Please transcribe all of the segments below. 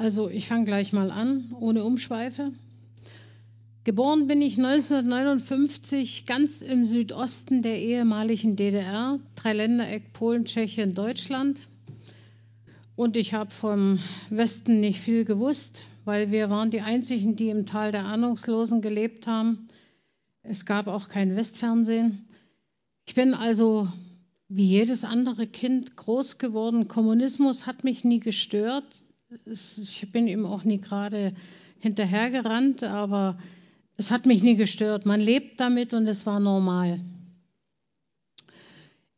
Also ich fange gleich mal an, ohne Umschweife. Geboren bin ich 1959 ganz im Südosten der ehemaligen DDR, Dreiländereck Polen, Tschechien, Deutschland. Und ich habe vom Westen nicht viel gewusst, weil wir waren die Einzigen, die im Tal der Ahnungslosen gelebt haben. Es gab auch kein Westfernsehen. Ich bin also wie jedes andere Kind groß geworden. Kommunismus hat mich nie gestört. Ich bin ihm auch nie gerade hinterhergerannt, aber es hat mich nie gestört. Man lebt damit und es war normal.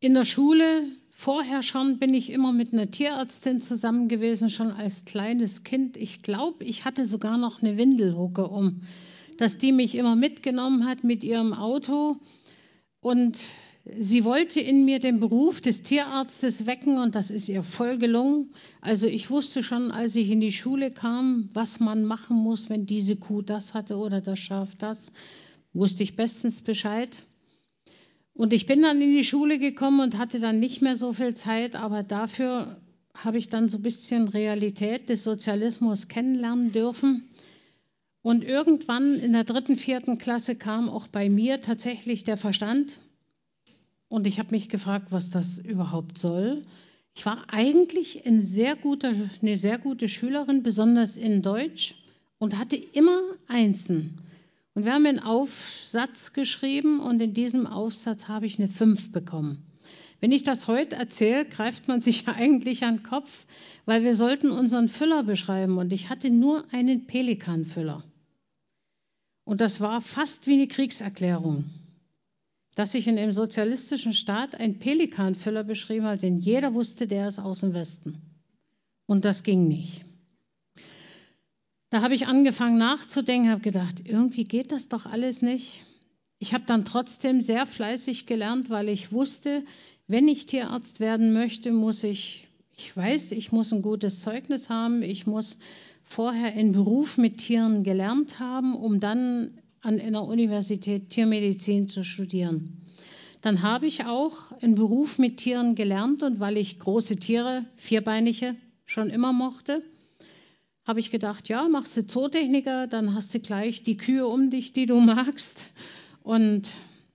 In der Schule, vorher schon, bin ich immer mit einer Tierärztin zusammen gewesen, schon als kleines Kind. Ich glaube, ich hatte sogar noch eine Windelhucke um, dass die mich immer mitgenommen hat mit ihrem Auto. Und Sie wollte in mir den Beruf des Tierarztes wecken und das ist ihr voll gelungen. Also ich wusste schon, als ich in die Schule kam, was man machen muss, wenn diese Kuh das hatte oder das Schaf das, wusste ich bestens Bescheid. Und ich bin dann in die Schule gekommen und hatte dann nicht mehr so viel Zeit, aber dafür habe ich dann so ein bisschen Realität des Sozialismus kennenlernen dürfen. Und irgendwann in der dritten, vierten Klasse kam auch bei mir tatsächlich der Verstand und ich habe mich gefragt, was das überhaupt soll. Ich war eigentlich ein sehr guter, eine sehr gute Schülerin, besonders in Deutsch, und hatte immer Einsen. Und wir haben einen Aufsatz geschrieben und in diesem Aufsatz habe ich eine 5 bekommen. Wenn ich das heute erzähle, greift man sich ja eigentlich an den Kopf, weil wir sollten unseren Füller beschreiben und ich hatte nur einen Pelikanfüller. Und das war fast wie eine Kriegserklärung dass ich in einem sozialistischen Staat einen Pelikanfüller beschrieben habe, denn jeder wusste, der ist aus dem Westen. Und das ging nicht. Da habe ich angefangen nachzudenken, habe gedacht, irgendwie geht das doch alles nicht. Ich habe dann trotzdem sehr fleißig gelernt, weil ich wusste, wenn ich Tierarzt werden möchte, muss ich, ich weiß, ich muss ein gutes Zeugnis haben, ich muss vorher einen Beruf mit Tieren gelernt haben, um dann an einer Universität Tiermedizin zu studieren. Dann habe ich auch einen Beruf mit Tieren gelernt und weil ich große Tiere, vierbeinige, schon immer mochte, habe ich gedacht, ja, machst du Zootechniker, dann hast du gleich die Kühe um dich, die du magst. Und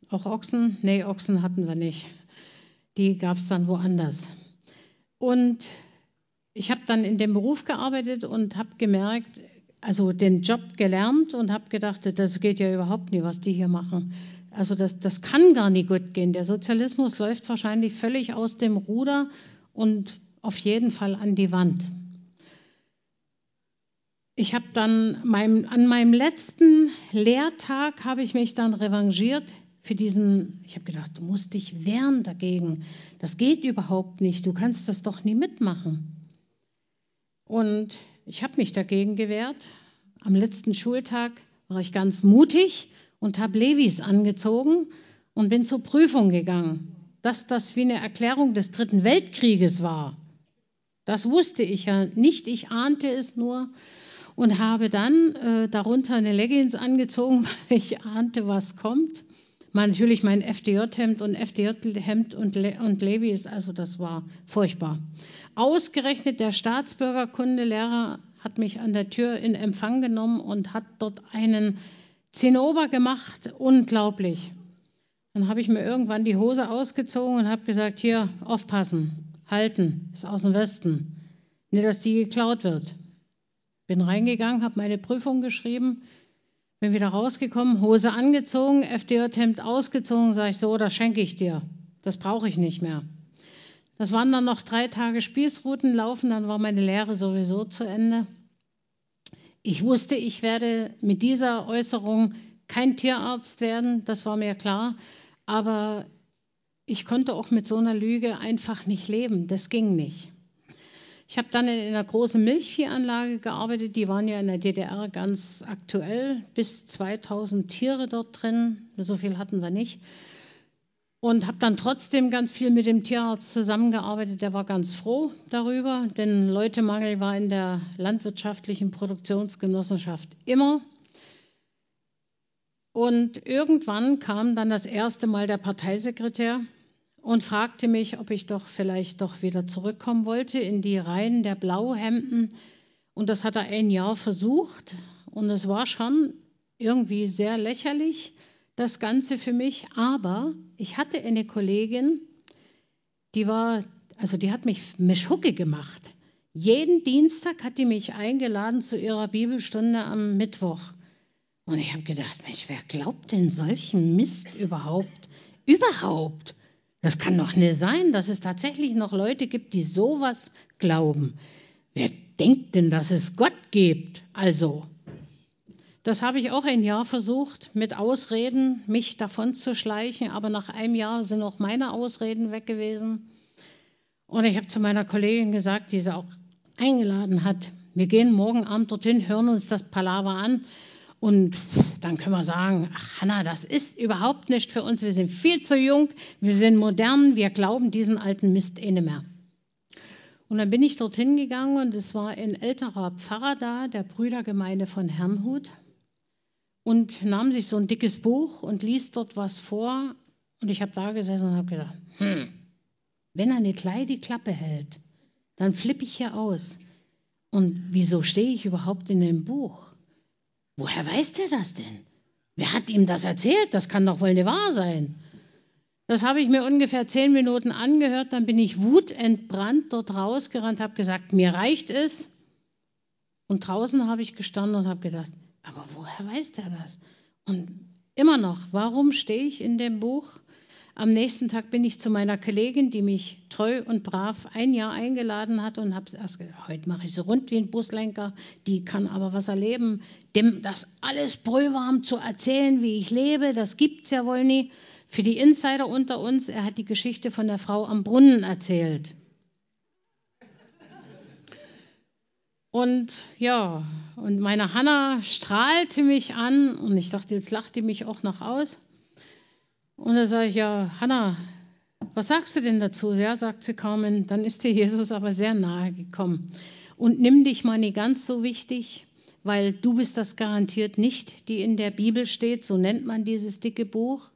auch Ochsen, nee, Ochsen hatten wir nicht. Die gab es dann woanders. Und ich habe dann in dem Beruf gearbeitet und habe gemerkt, also den Job gelernt und habe gedacht, das geht ja überhaupt nicht, was die hier machen. Also das, das kann gar nicht gut gehen. Der Sozialismus läuft wahrscheinlich völlig aus dem Ruder und auf jeden Fall an die Wand. Ich habe dann meinem, an meinem letzten Lehrtag habe ich mich dann revanchiert für diesen. Ich habe gedacht, du musst dich wehren dagegen. Das geht überhaupt nicht. Du kannst das doch nie mitmachen. Und ich habe mich dagegen gewehrt. Am letzten Schultag war ich ganz mutig und habe Levis angezogen und bin zur Prüfung gegangen. Dass das wie eine Erklärung des Dritten Weltkrieges war, das wusste ich ja nicht. Ich ahnte es nur und habe dann äh, darunter eine Leggings angezogen, weil ich ahnte, was kommt. Natürlich mein FDJ-Hemd und FDJ-Hemd und, Le und Levis, also das war furchtbar. Ausgerechnet der Staatsbürgerkundelehrer hat mich an der Tür in Empfang genommen und hat dort einen Zinnober gemacht. Unglaublich. Dann habe ich mir irgendwann die Hose ausgezogen und habe gesagt, hier, aufpassen, halten, ist aus dem Westen. Nicht, dass die geklaut wird. Bin reingegangen, habe meine Prüfung geschrieben, bin wieder rausgekommen, Hose angezogen, FDJ-Hemd ausgezogen, sage ich so, das schenke ich dir. Das brauche ich nicht mehr. Das waren dann noch drei Tage Spießruten laufen, dann war meine Lehre sowieso zu Ende. Ich wusste, ich werde mit dieser Äußerung kein Tierarzt werden, das war mir klar, aber ich konnte auch mit so einer Lüge einfach nicht leben, das ging nicht. Ich habe dann in einer großen Milchviehanlage gearbeitet, die waren ja in der DDR ganz aktuell, bis 2000 Tiere dort drin, so viel hatten wir nicht. Und habe dann trotzdem ganz viel mit dem Tierarzt zusammengearbeitet. Der war ganz froh darüber, denn Leutemangel war in der landwirtschaftlichen Produktionsgenossenschaft immer. Und irgendwann kam dann das erste Mal der Parteisekretär und fragte mich, ob ich doch vielleicht doch wieder zurückkommen wollte in die Reihen der Blauhemden Und das hat er ein Jahr versucht. Und es war schon irgendwie sehr lächerlich, das Ganze für mich. Aber ich hatte eine Kollegin, die war, also die hat mich Mischhucke gemacht. Jeden Dienstag hat die mich eingeladen zu ihrer Bibelstunde am Mittwoch. Und ich habe gedacht, Mensch, wer glaubt denn solchen Mist überhaupt? Überhaupt? Das kann doch nicht sein, dass es tatsächlich noch Leute gibt, die sowas glauben. Wer denkt denn, dass es Gott gibt? Also, das habe ich auch ein Jahr versucht, mit Ausreden mich davon zu schleichen, aber nach einem Jahr sind auch meine Ausreden weg gewesen. Und ich habe zu meiner Kollegin gesagt, die sie auch eingeladen hat, wir gehen morgen Abend dorthin, hören uns das Palaver an und dann können wir sagen, ach Hanna, das ist überhaupt nicht für uns, wir sind viel zu jung, wir sind modern, wir glauben diesen alten Mist eh nicht mehr. Und dann bin ich dorthin gegangen und es war ein älterer Pfarrer da, der Brüdergemeinde von Herrnhut, und nahm sich so ein dickes Buch und liest dort was vor. Und ich habe da gesessen und habe gedacht, hm, wenn er nicht gleich die Klappe hält, dann flippe ich hier aus. Und wieso stehe ich überhaupt in dem Buch? Woher weiß der das denn? Wer hat ihm das erzählt? Das kann doch wohl nicht wahr sein. Das habe ich mir ungefähr zehn Minuten angehört, dann bin ich wutentbrannt dort rausgerannt, habe gesagt, mir reicht es. Und draußen habe ich gestanden und habe gedacht, aber woher weiß der das? Und immer noch, warum stehe ich in dem Buch? Am nächsten Tag bin ich zu meiner Kollegin, die mich treu und brav ein Jahr eingeladen hat und habe erst gesagt, heute mache ich so rund wie ein Buslenker, die kann aber was erleben. Dem das alles brühwarm zu erzählen, wie ich lebe, das gibt's ja wohl nie. Für die Insider unter uns, er hat die Geschichte von der Frau am Brunnen erzählt. Und ja, und meine Hanna strahlte mich an und ich dachte, jetzt lacht die mich auch noch aus. Und da sage ich, ja, Hanna, was sagst du denn dazu? Ja, sagt sie Carmen, dann ist dir Jesus aber sehr nahe gekommen. Und nimm dich mal nicht ganz so wichtig, weil du bist das garantiert nicht, die in der Bibel steht, so nennt man dieses dicke Buch.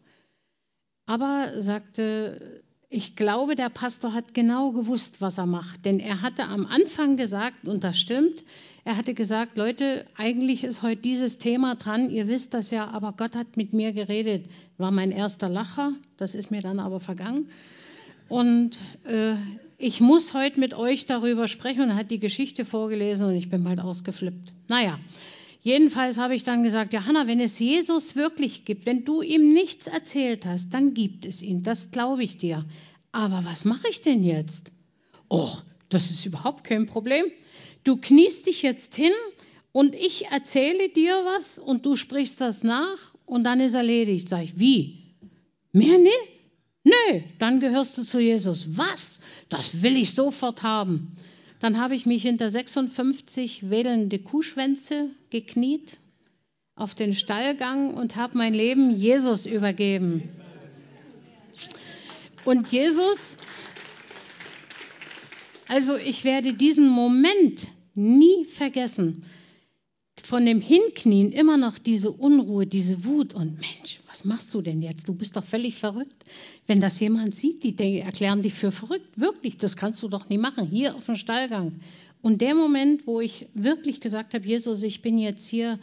Aber sagte, ich glaube, der Pastor hat genau gewusst, was er macht, denn er hatte am Anfang gesagt, und das stimmt, er hatte gesagt, Leute, eigentlich ist heute dieses Thema dran, ihr wisst das ja, aber Gott hat mit mir geredet. War mein erster Lacher, das ist mir dann aber vergangen. Und äh, ich muss heute mit euch darüber sprechen und er hat die Geschichte vorgelesen und ich bin bald ausgeflippt. Naja, jedenfalls habe ich dann gesagt, ja Hanna, wenn es Jesus wirklich gibt, wenn du ihm nichts erzählt hast, dann gibt es ihn, das glaube ich dir. Aber was mache ich denn jetzt? Och, das ist überhaupt kein Problem du kniest dich jetzt hin und ich erzähle dir was und du sprichst das nach und dann ist erledigt. Sag ich, wie? Mehr nicht? Nö, dann gehörst du zu Jesus. Was? Das will ich sofort haben. Dann habe ich mich hinter 56 wedelnde Kuhschwänze gekniet auf den Stallgang und habe mein Leben Jesus übergeben. Und Jesus also ich werde diesen Moment nie vergessen. Von dem Hinknien immer noch diese Unruhe, diese Wut und Mensch, was machst du denn jetzt? Du bist doch völlig verrückt. Wenn das jemand sieht, die denken, erklären dich für verrückt. Wirklich, das kannst du doch nie machen. Hier auf dem Stallgang. Und der Moment, wo ich wirklich gesagt habe, Jesus, ich bin jetzt hier,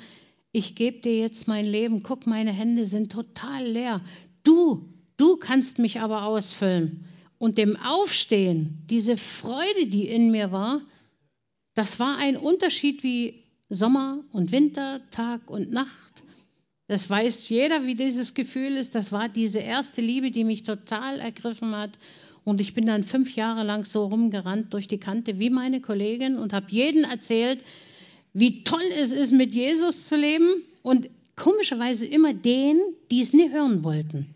ich gebe dir jetzt mein Leben. Guck, meine Hände sind total leer. Du, du kannst mich aber ausfüllen und dem Aufstehen, diese Freude, die in mir war, das war ein Unterschied wie Sommer und Winter, Tag und Nacht. Das weiß jeder, wie dieses Gefühl ist. Das war diese erste Liebe, die mich total ergriffen hat. Und ich bin dann fünf Jahre lang so rumgerannt durch die Kante wie meine Kollegin und habe jeden erzählt, wie toll es ist, mit Jesus zu leben. Und komischerweise immer denen, die es nie hören wollten.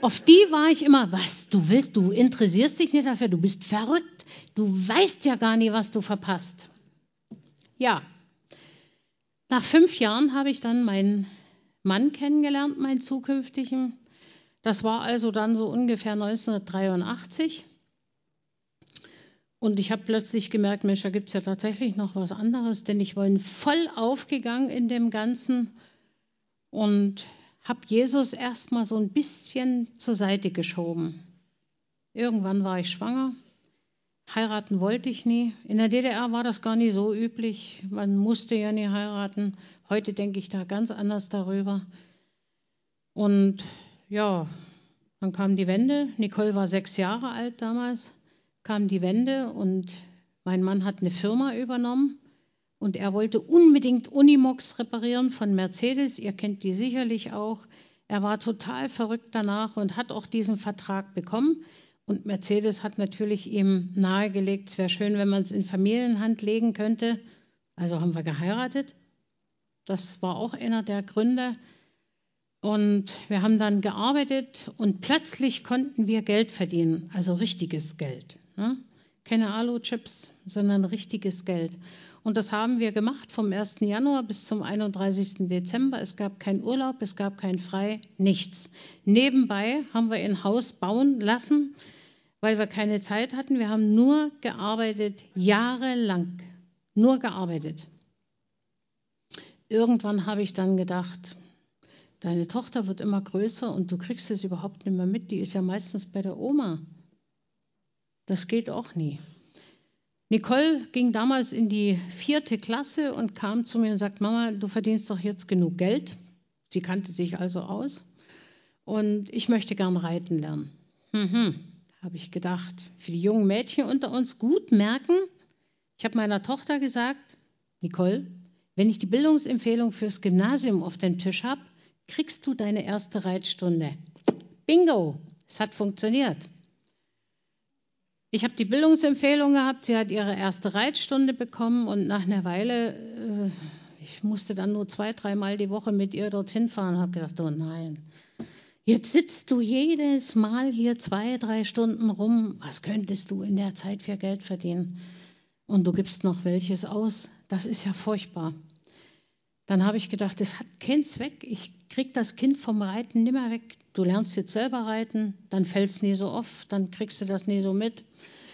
Auf die war ich immer, was du willst, du interessierst dich nicht dafür, du bist verrückt, du weißt ja gar nicht, was du verpasst. Ja, nach fünf Jahren habe ich dann meinen Mann kennengelernt, meinen zukünftigen. Das war also dann so ungefähr 1983. Und ich habe plötzlich gemerkt, Mensch, da gibt es ja tatsächlich noch was anderes, denn ich war voll aufgegangen in dem Ganzen. Und habe Jesus erstmal so ein bisschen zur Seite geschoben. Irgendwann war ich schwanger, Heiraten wollte ich nie. In der DDR war das gar nicht so üblich. Man musste ja nie heiraten. Heute denke ich da ganz anders darüber. Und ja, dann kam die Wende. Nicole war sechs Jahre alt damals. Kam die Wende und mein Mann hat eine Firma übernommen. Und er wollte unbedingt Unimox reparieren von Mercedes. Ihr kennt die sicherlich auch. Er war total verrückt danach und hat auch diesen Vertrag bekommen. Und Mercedes hat natürlich ihm nahegelegt, es wäre schön, wenn man es in Familienhand legen könnte. Also haben wir geheiratet. Das war auch einer der Gründe. Und wir haben dann gearbeitet und plötzlich konnten wir Geld verdienen, also richtiges Geld. Ne? Keine Alu-Chips, sondern richtiges Geld. Und das haben wir gemacht vom 1. Januar bis zum 31. Dezember. Es gab keinen Urlaub, es gab kein Frei, nichts. Nebenbei haben wir ein Haus bauen lassen, weil wir keine Zeit hatten. Wir haben nur gearbeitet, jahrelang. Nur gearbeitet. Irgendwann habe ich dann gedacht, deine Tochter wird immer größer und du kriegst es überhaupt nicht mehr mit. Die ist ja meistens bei der Oma. Das geht auch nie. Nicole ging damals in die vierte Klasse und kam zu mir und sagt, Mama, du verdienst doch jetzt genug Geld. Sie kannte sich also aus. Und ich möchte gern reiten lernen. Mhm, habe ich gedacht. Für die jungen Mädchen unter uns gut merken. Ich habe meiner Tochter gesagt, Nicole, wenn ich die Bildungsempfehlung fürs Gymnasium auf dem Tisch habe, kriegst du deine erste Reitstunde. Bingo, es hat funktioniert. Ich habe die Bildungsempfehlung gehabt, sie hat ihre erste Reitstunde bekommen und nach einer Weile, äh, ich musste dann nur zwei, dreimal die Woche mit ihr dorthin fahren, habe gedacht, oh nein, jetzt sitzt du jedes Mal hier zwei, drei Stunden rum, was könntest du in der Zeit für Geld verdienen? Und du gibst noch welches aus, das ist ja furchtbar. Dann habe ich gedacht, das hat keinen Zweck, ich krieg das Kind vom Reiten nimmer weg. Du lernst jetzt selber reiten, dann fällt es nie so oft, dann kriegst du das nie so mit.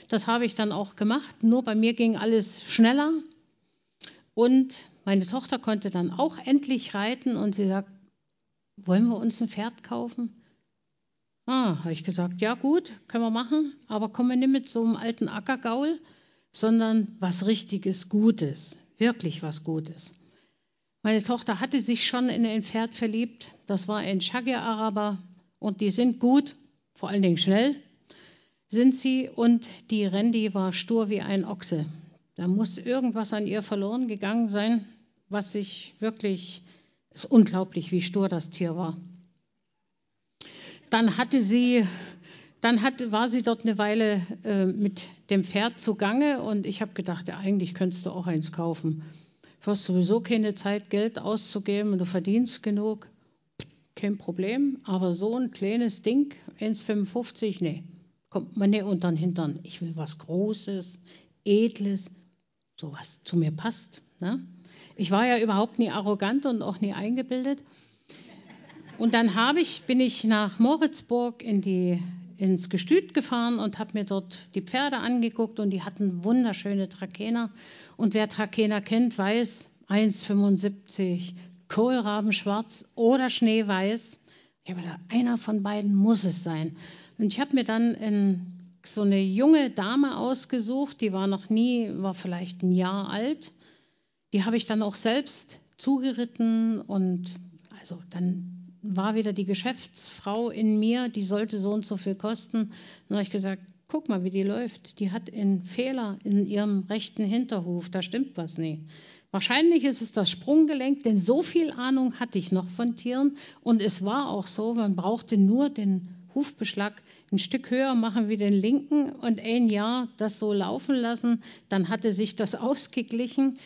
Das habe ich dann auch gemacht. Nur bei mir ging alles schneller. Und meine Tochter konnte dann auch endlich reiten und sie sagt, wollen wir uns ein Pferd kaufen? Ah, habe ich gesagt, ja gut, können wir machen, aber kommen wir nicht mit so einem alten Ackergaul, sondern was richtiges Gutes, wirklich was Gutes. Meine Tochter hatte sich schon in ein Pferd verliebt, das war ein Shagir Araber und die sind gut, vor allen Dingen schnell sind sie und die Randy war stur wie ein Ochse. Da muss irgendwas an ihr verloren gegangen sein, was sich wirklich, ist unglaublich, wie stur das Tier war. Dann hatte sie, dann hatte, war sie dort eine Weile äh, mit dem Pferd zugange und ich habe gedacht, ja, eigentlich könntest du auch eins kaufen. Du hast sowieso keine Zeit, Geld auszugeben und du verdienst genug. Kein Problem, aber so ein kleines Ding, 1,55, nee kommt man nicht unter den Hintern. Ich will was Großes, Edles, so was zu mir passt. Ne? Ich war ja überhaupt nie arrogant und auch nie eingebildet. Und dann ich, bin ich nach Moritzburg in die, ins Gestüt gefahren und habe mir dort die Pferde angeguckt und die hatten wunderschöne Trakener. Und wer Trakener kennt, weiß 1,75, Kohlrabenschwarz oder Schneeweiß. Ich habe gedacht, einer von beiden muss es sein. Und ich habe mir dann in, so eine junge Dame ausgesucht, die war noch nie, war vielleicht ein Jahr alt. Die habe ich dann auch selbst zugeritten und also dann war wieder die Geschäftsfrau in mir, die sollte so und so viel kosten. Dann habe ich gesagt, guck mal, wie die läuft. Die hat einen Fehler in ihrem rechten Hinterhof, da stimmt was nicht. Wahrscheinlich ist es das Sprunggelenk, denn so viel Ahnung hatte ich noch von Tieren und es war auch so, man brauchte nur den Hufbeschlag ein Stück höher machen wie den linken und ein Jahr das so laufen lassen, dann hatte sich das ausgeglichen.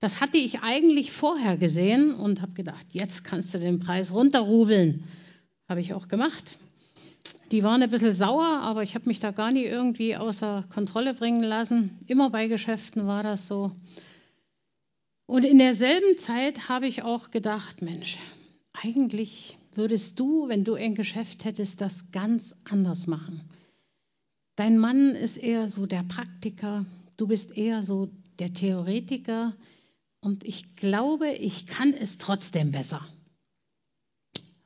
Das hatte ich eigentlich vorher gesehen und habe gedacht, jetzt kannst du den Preis runterrubeln. Habe ich auch gemacht. Die waren ein bisschen sauer, aber ich habe mich da gar nicht irgendwie außer Kontrolle bringen lassen. Immer bei Geschäften war das so. Und in derselben Zeit habe ich auch gedacht, Mensch, eigentlich würdest du, wenn du ein Geschäft hättest, das ganz anders machen. Dein Mann ist eher so der Praktiker, du bist eher so der Theoretiker und ich glaube, ich kann es trotzdem besser.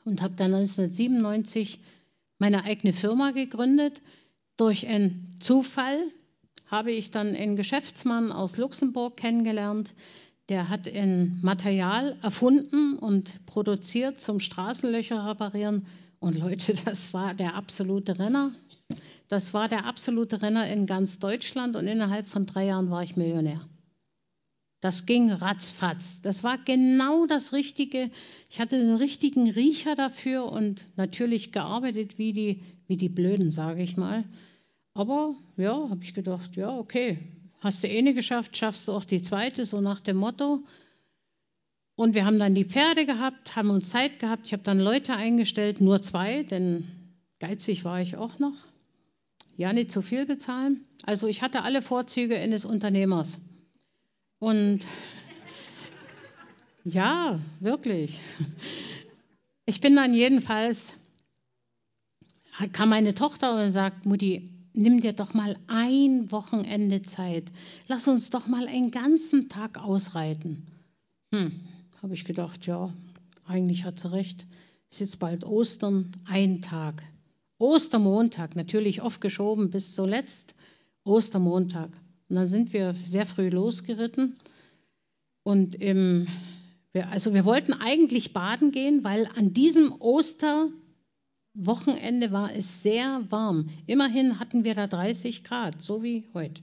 Und habe dann 1997 meine eigene Firma gegründet durch einen Zufall habe ich dann einen Geschäftsmann aus Luxemburg kennengelernt. Der hat ein Material erfunden und produziert zum Straßenlöcher reparieren. Und Leute, das war der absolute Renner. Das war der absolute Renner in ganz Deutschland und innerhalb von drei Jahren war ich Millionär. Das ging ratzfatz. Das war genau das Richtige. Ich hatte den richtigen Riecher dafür und natürlich gearbeitet wie die, wie die Blöden, sage ich mal. Aber ja, habe ich gedacht, ja, okay, hast du eine geschafft, schaffst du auch die zweite, so nach dem Motto. Und wir haben dann die Pferde gehabt, haben uns Zeit gehabt. Ich habe dann Leute eingestellt, nur zwei, denn geizig war ich auch noch. Ja, nicht zu viel bezahlen. Also ich hatte alle Vorzüge eines Unternehmers. Und ja, wirklich. Ich bin dann jedenfalls, kam meine Tochter und sagt, Mutti, nimm dir doch mal ein Wochenende Zeit. Lass uns doch mal einen ganzen Tag ausreiten. Hm, habe ich gedacht, ja, eigentlich hat sie recht. Ist jetzt bald Ostern, ein Tag. Ostermontag, natürlich oft geschoben bis zuletzt. Ostermontag. Und dann sind wir sehr früh losgeritten. Und im, also wir wollten eigentlich baden gehen, weil an diesem Osterwochenende war es sehr warm. Immerhin hatten wir da 30 Grad, so wie heute.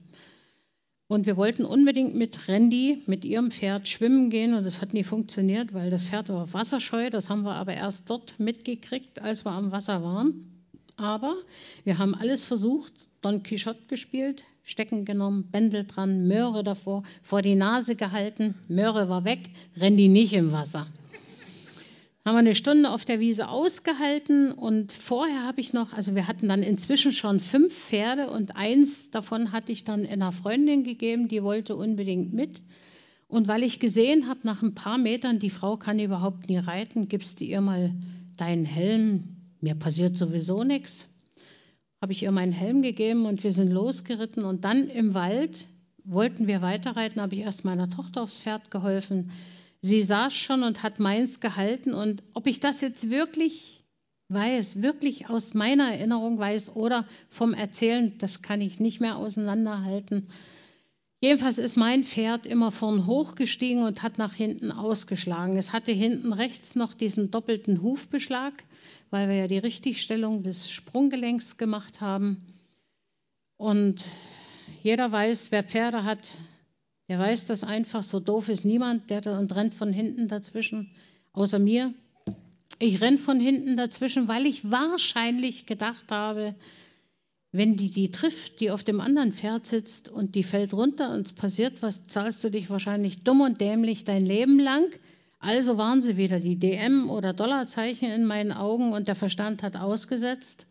Und wir wollten unbedingt mit Randy, mit ihrem Pferd, schwimmen gehen und das hat nie funktioniert, weil das Pferd war wasserscheu. Das haben wir aber erst dort mitgekriegt, als wir am Wasser waren. Aber wir haben alles versucht, Don Quixote gespielt, Stecken genommen, Bändel dran, Möhre davor, vor die Nase gehalten, Möhre war weg, Randy nicht im Wasser. Haben wir eine Stunde auf der Wiese ausgehalten und vorher habe ich noch, also wir hatten dann inzwischen schon fünf Pferde und eins davon hatte ich dann einer Freundin gegeben, die wollte unbedingt mit. Und weil ich gesehen habe, nach ein paar Metern, die Frau kann überhaupt nie reiten, gibst du ihr mal deinen Helm. Mir passiert sowieso nichts habe ich ihr meinen Helm gegeben und wir sind losgeritten. Und dann im Wald wollten wir weiterreiten, habe ich erst meiner Tochter aufs Pferd geholfen. Sie saß schon und hat meins gehalten. Und ob ich das jetzt wirklich weiß, wirklich aus meiner Erinnerung weiß oder vom Erzählen, das kann ich nicht mehr auseinanderhalten. Jedenfalls ist mein Pferd immer vorn hochgestiegen und hat nach hinten ausgeschlagen. Es hatte hinten rechts noch diesen doppelten Hufbeschlag weil wir ja die Richtigstellung des Sprunggelenks gemacht haben. Und jeder weiß, wer Pferde hat, der weiß das einfach. So doof ist niemand, der da und rennt von hinten dazwischen, außer mir. Ich renn von hinten dazwischen, weil ich wahrscheinlich gedacht habe, wenn die die trifft, die auf dem anderen Pferd sitzt und die fällt runter und es passiert was, zahlst du dich wahrscheinlich dumm und dämlich dein Leben lang. Also waren sie wieder die DM- oder Dollarzeichen in meinen Augen und der Verstand hat ausgesetzt.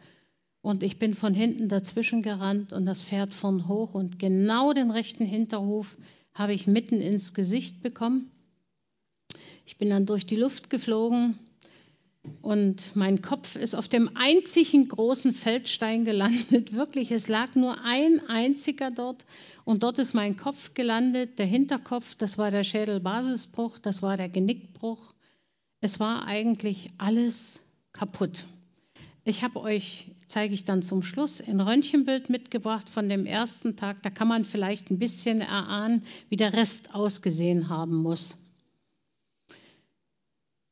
Und ich bin von hinten dazwischen gerannt und das Pferd vorn hoch und genau den rechten Hinterhof habe ich mitten ins Gesicht bekommen. Ich bin dann durch die Luft geflogen und mein Kopf ist auf dem einzigen großen Feldstein gelandet. Wirklich, es lag nur ein einziger dort. Und dort ist mein Kopf gelandet. Der Hinterkopf, das war der Schädelbasisbruch, das war der Genickbruch. Es war eigentlich alles kaputt. Ich habe euch, zeige ich dann zum Schluss, ein Röntgenbild mitgebracht von dem ersten Tag. Da kann man vielleicht ein bisschen erahnen, wie der Rest ausgesehen haben muss.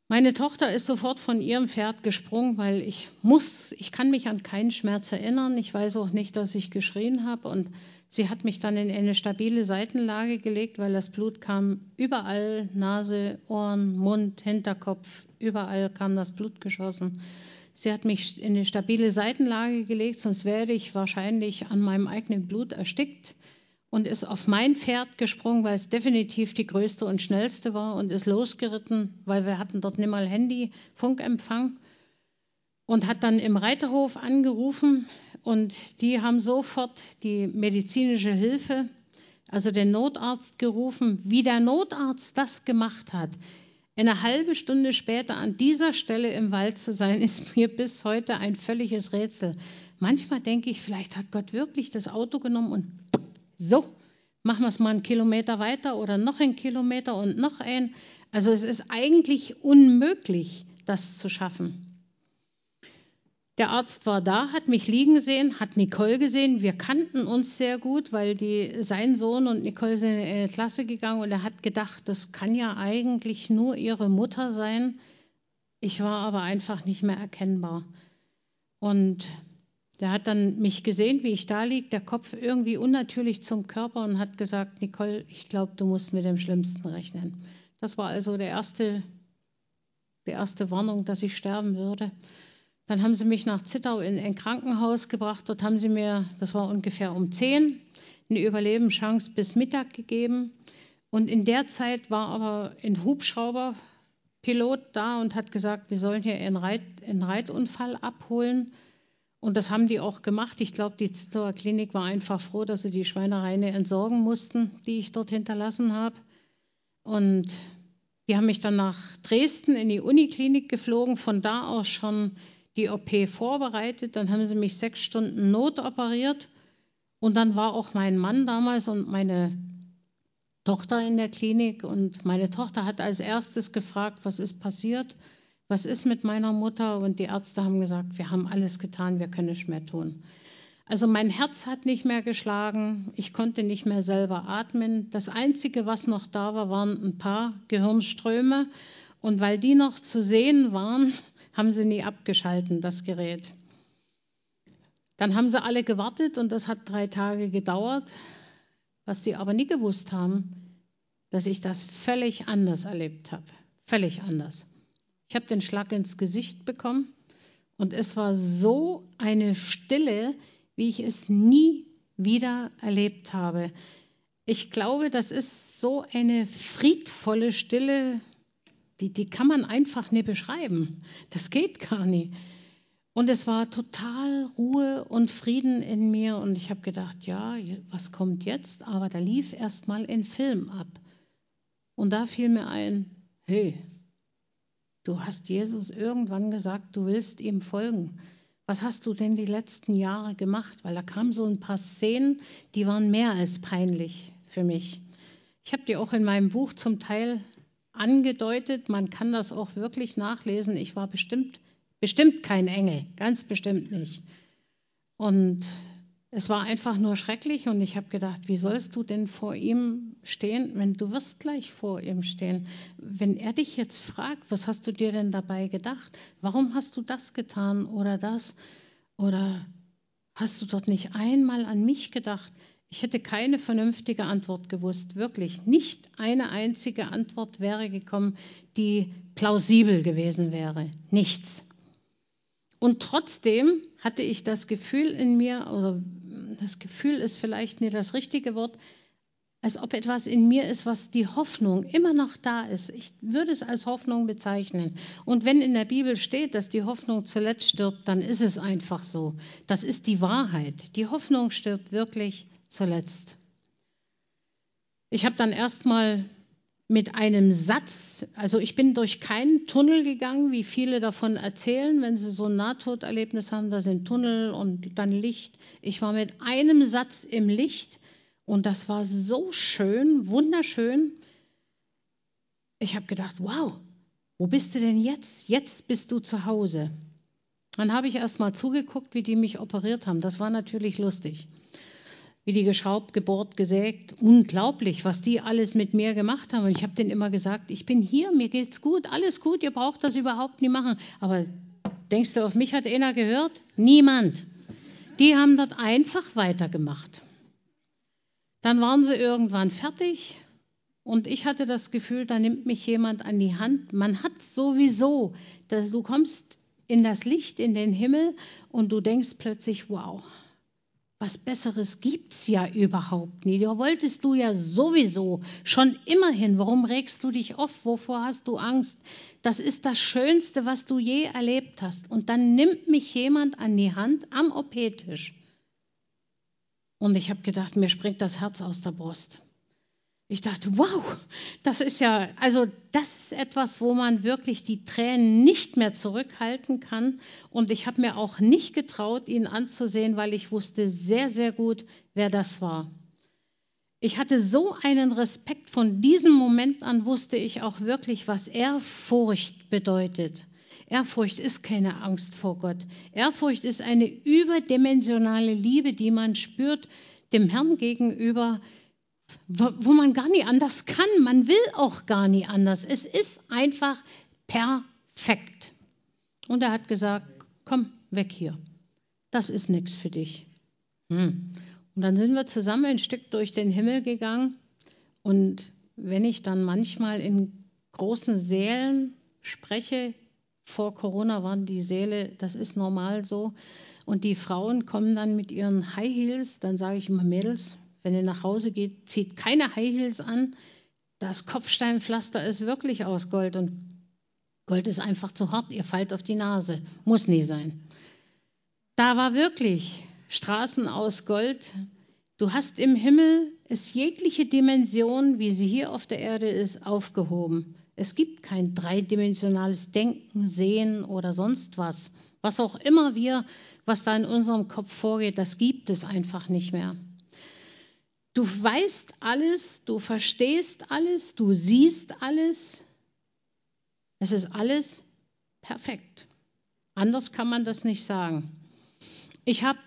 Meine Tochter ist sofort von ihrem Pferd gesprungen, weil ich muss, ich kann mich an keinen Schmerz erinnern. Ich weiß auch nicht, dass ich geschrien habe. Und sie hat mich dann in eine stabile Seitenlage gelegt, weil das Blut kam überall, Nase, Ohren, Mund, Hinterkopf, überall kam das Blut geschossen. Sie hat mich in eine stabile Seitenlage gelegt, sonst werde ich wahrscheinlich an meinem eigenen Blut erstickt und ist auf mein Pferd gesprungen, weil es definitiv die größte und schnellste war und ist losgeritten, weil wir hatten dort nicht mal Handy, Funkempfang und hat dann im Reiterhof angerufen und die haben sofort die medizinische Hilfe, also den Notarzt gerufen. Wie der Notarzt das gemacht hat, eine halbe Stunde später an dieser Stelle im Wald zu sein, ist mir bis heute ein völliges Rätsel. Manchmal denke ich, vielleicht hat Gott wirklich das Auto genommen und so, machen wir es mal einen Kilometer weiter oder noch einen Kilometer und noch einen. Also es ist eigentlich unmöglich, das zu schaffen. Der Arzt war da, hat mich liegen sehen, hat Nicole gesehen. Wir kannten uns sehr gut, weil die, sein Sohn und Nicole sind in eine Klasse gegangen und er hat gedacht, das kann ja eigentlich nur ihre Mutter sein. Ich war aber einfach nicht mehr erkennbar. Und der hat dann mich gesehen, wie ich da liege, der Kopf irgendwie unnatürlich zum Körper und hat gesagt, Nicole, ich glaube, du musst mit dem Schlimmsten rechnen. Das war also der erste, die erste Warnung, dass ich sterben würde. Dann haben sie mich nach Zittau in ein Krankenhaus gebracht. Dort haben sie mir, das war ungefähr um 10, eine Überlebenschance bis Mittag gegeben. Und in der Zeit war aber ein Hubschrauberpilot da und hat gesagt, wir sollen hier einen, Reit, einen Reitunfall abholen. Und das haben die auch gemacht. Ich glaube, die Zittauer Klinik war einfach froh, dass sie die Schweinereine entsorgen mussten, die ich dort hinterlassen habe. Und die haben mich dann nach Dresden in die Uniklinik geflogen, von da aus schon die OP vorbereitet, dann haben sie mich sechs Stunden notoperiert und dann war auch mein Mann damals und meine Tochter in der Klinik. Und meine Tochter hat als erstes gefragt, was ist passiert, was ist mit meiner Mutter? Und die Ärzte haben gesagt, wir haben alles getan, wir können nichts mehr tun. Also mein Herz hat nicht mehr geschlagen, ich konnte nicht mehr selber atmen. Das Einzige, was noch da war, waren ein paar Gehirnströme. Und weil die noch zu sehen waren, haben sie nie abgeschalten, das Gerät. Dann haben sie alle gewartet und das hat drei Tage gedauert. Was sie aber nie gewusst haben, dass ich das völlig anders erlebt habe. Völlig anders. Ich habe den Schlag ins Gesicht bekommen und es war so eine Stille, wie ich es nie wieder erlebt habe. Ich glaube, das ist so eine friedvolle Stille, die, die kann man einfach nicht beschreiben. Das geht gar nicht. Und es war total Ruhe und Frieden in mir. Und ich habe gedacht, ja, was kommt jetzt? Aber da lief erst mal ein Film ab. Und da fiel mir ein, hey, du hast Jesus irgendwann gesagt, du willst ihm folgen. Was hast du denn die letzten Jahre gemacht? Weil da kamen so ein paar Szenen, die waren mehr als peinlich für mich. Ich habe die auch in meinem Buch zum Teil angedeutet. Man kann das auch wirklich nachlesen. Ich war bestimmt, bestimmt kein Engel, ganz bestimmt nicht. Und es war einfach nur schrecklich und ich habe gedacht, wie sollst du denn vor ihm stehen, wenn du wirst gleich vor ihm stehen? Wenn er dich jetzt fragt, was hast du dir denn dabei gedacht? Warum hast du das getan oder das? Oder hast du dort nicht einmal an mich gedacht? Ich hätte keine vernünftige Antwort gewusst, wirklich. Nicht eine einzige Antwort wäre gekommen, die plausibel gewesen wäre. Nichts. Und trotzdem hatte ich das Gefühl in mir, oder das Gefühl ist vielleicht nicht das richtige Wort, als ob etwas in mir ist, was die Hoffnung immer noch da ist. Ich würde es als Hoffnung bezeichnen. Und wenn in der Bibel steht, dass die Hoffnung zuletzt stirbt, dann ist es einfach so. Das ist die Wahrheit. Die Hoffnung stirbt wirklich zuletzt. Ich habe dann erstmal mit einem Satz, also ich bin durch keinen Tunnel gegangen, wie viele davon erzählen, wenn sie so ein Nahtoderlebnis haben, da sind Tunnel und dann Licht. Ich war mit einem Satz im Licht und das war so schön, wunderschön. Ich habe gedacht, wow, wo bist du denn jetzt? Jetzt bist du zu Hause. Dann habe ich erst mal zugeguckt, wie die mich operiert haben. Das war natürlich lustig wie die geschraubt, gebohrt, gesägt. Unglaublich, was die alles mit mir gemacht haben. Und ich habe denen immer gesagt, ich bin hier, mir geht's gut, alles gut, ihr braucht das überhaupt nicht machen. Aber denkst du, auf mich hat einer gehört? Niemand. Die haben dort einfach weitergemacht. Dann waren sie irgendwann fertig und ich hatte das Gefühl, da nimmt mich jemand an die Hand. Man hat sowieso, dass du kommst in das Licht, in den Himmel und du denkst plötzlich, wow, was Besseres gibt's ja überhaupt nie. Da wolltest du ja sowieso schon immerhin. Warum regst du dich auf? Wovor hast du Angst? Das ist das Schönste, was du je erlebt hast. Und dann nimmt mich jemand an die Hand am OP-Tisch. Und ich habe gedacht, mir springt das Herz aus der Brust. Ich dachte, wow, das ist ja, also das ist etwas, wo man wirklich die Tränen nicht mehr zurückhalten kann. Und ich habe mir auch nicht getraut, ihn anzusehen, weil ich wusste sehr, sehr gut, wer das war. Ich hatte so einen Respekt von diesem Moment an, wusste ich auch wirklich, was Ehrfurcht bedeutet. Ehrfurcht ist keine Angst vor Gott. Ehrfurcht ist eine überdimensionale Liebe, die man spürt dem Herrn gegenüber, wo man gar nicht anders kann. Man will auch gar nicht anders. Es ist einfach perfekt. Und er hat gesagt, komm weg hier. Das ist nichts für dich. Hm. Und dann sind wir zusammen ein Stück durch den Himmel gegangen. Und wenn ich dann manchmal in großen Sälen spreche, vor Corona waren die Säle, das ist normal so, und die Frauen kommen dann mit ihren High Heels, dann sage ich immer Mädels, wenn ihr nach Hause geht, zieht keine High Heels an. Das Kopfsteinpflaster ist wirklich aus Gold und Gold ist einfach zu hart, ihr fallt auf die Nase. Muss nie sein. Da war wirklich Straßen aus Gold. Du hast im Himmel ist jegliche Dimension, wie sie hier auf der Erde ist, aufgehoben. Es gibt kein dreidimensionales Denken, Sehen oder sonst was. Was auch immer wir, was da in unserem Kopf vorgeht, das gibt es einfach nicht mehr. Du weißt alles, du verstehst alles, du siehst alles. Es ist alles perfekt. Anders kann man das nicht sagen. Ich habe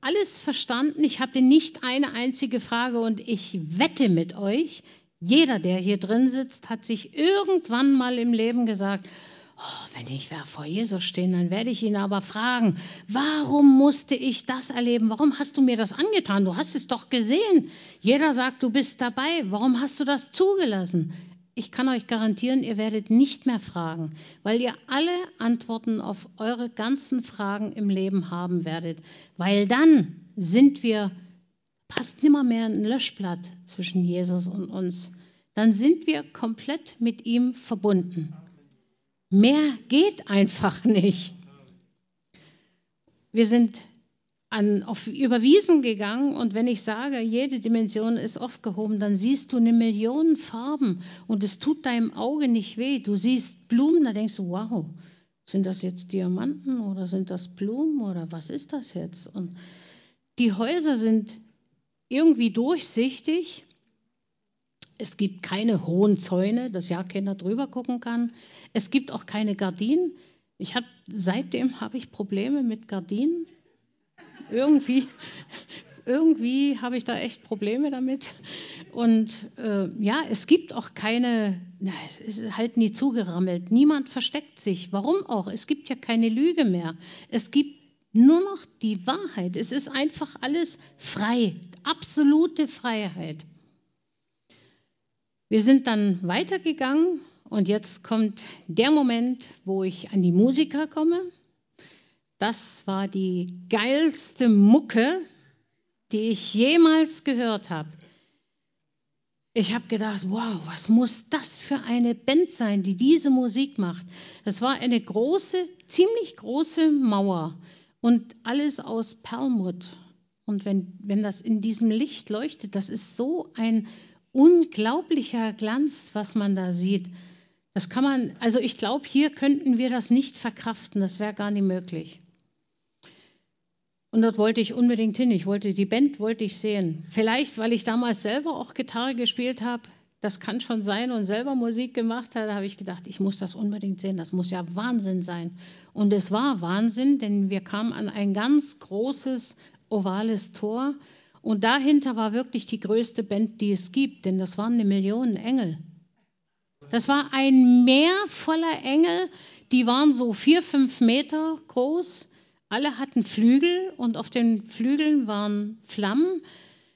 alles verstanden. Ich habe nicht eine einzige Frage und ich wette mit euch, jeder, der hier drin sitzt, hat sich irgendwann mal im Leben gesagt, oh, wenn ich vor Jesus stehen, dann werde ich ihn aber fragen, warum musste ich das erleben? Warum hast du mir das angetan? Du hast es doch gesehen. Jeder sagt, du bist dabei. Warum hast du das zugelassen? Ich kann euch garantieren, ihr werdet nicht mehr fragen, weil ihr alle Antworten auf eure ganzen Fragen im Leben haben werdet, weil dann sind wir, passt nimmer mehr ein Löschblatt zwischen Jesus und uns, dann sind wir komplett mit ihm verbunden. Mehr geht einfach nicht. Wir sind an, auf Überwiesen gegangen und wenn ich sage, jede Dimension ist aufgehoben, dann siehst du eine Million Farben und es tut deinem Auge nicht weh. Du siehst Blumen, da denkst du, wow, sind das jetzt Diamanten oder sind das Blumen oder was ist das jetzt? Und die Häuser sind irgendwie durchsichtig. Es gibt keine hohen Zäune, dass ja keiner drüber gucken kann. Es gibt auch keine Gardinen. Ich hab, seitdem habe ich Probleme mit Gardinen irgendwie, irgendwie habe ich da echt Probleme damit. Und äh, ja, es gibt auch keine, na, es ist halt nie zugerammelt. Niemand versteckt sich. Warum auch? Es gibt ja keine Lüge mehr. Es gibt nur noch die Wahrheit. Es ist einfach alles frei, absolute Freiheit. Wir sind dann weitergegangen und jetzt kommt der Moment, wo ich an die Musiker komme. Das war die geilste Mucke, die ich jemals gehört habe. Ich habe gedacht, wow, was muss das für eine Band sein, die diese Musik macht? Das war eine große, ziemlich große Mauer und alles aus Perlmutt. Und wenn, wenn das in diesem Licht leuchtet, das ist so ein unglaublicher Glanz, was man da sieht. Das kann man, also ich glaube, hier könnten wir das nicht verkraften, das wäre gar nicht möglich. Und dort wollte ich unbedingt hin. Ich wollte die Band wollte ich sehen. Vielleicht, weil ich damals selber auch Gitarre gespielt habe. Das kann schon sein und selber Musik gemacht habe, habe ich gedacht, ich muss das unbedingt sehen. Das muss ja Wahnsinn sein. Und es war Wahnsinn, denn wir kamen an ein ganz großes ovales Tor und dahinter war wirklich die größte Band, die es gibt, denn das waren eine Million Engel. Das war ein Meer voller Engel, die waren so vier, fünf Meter groß alle hatten Flügel und auf den Flügeln waren Flammen.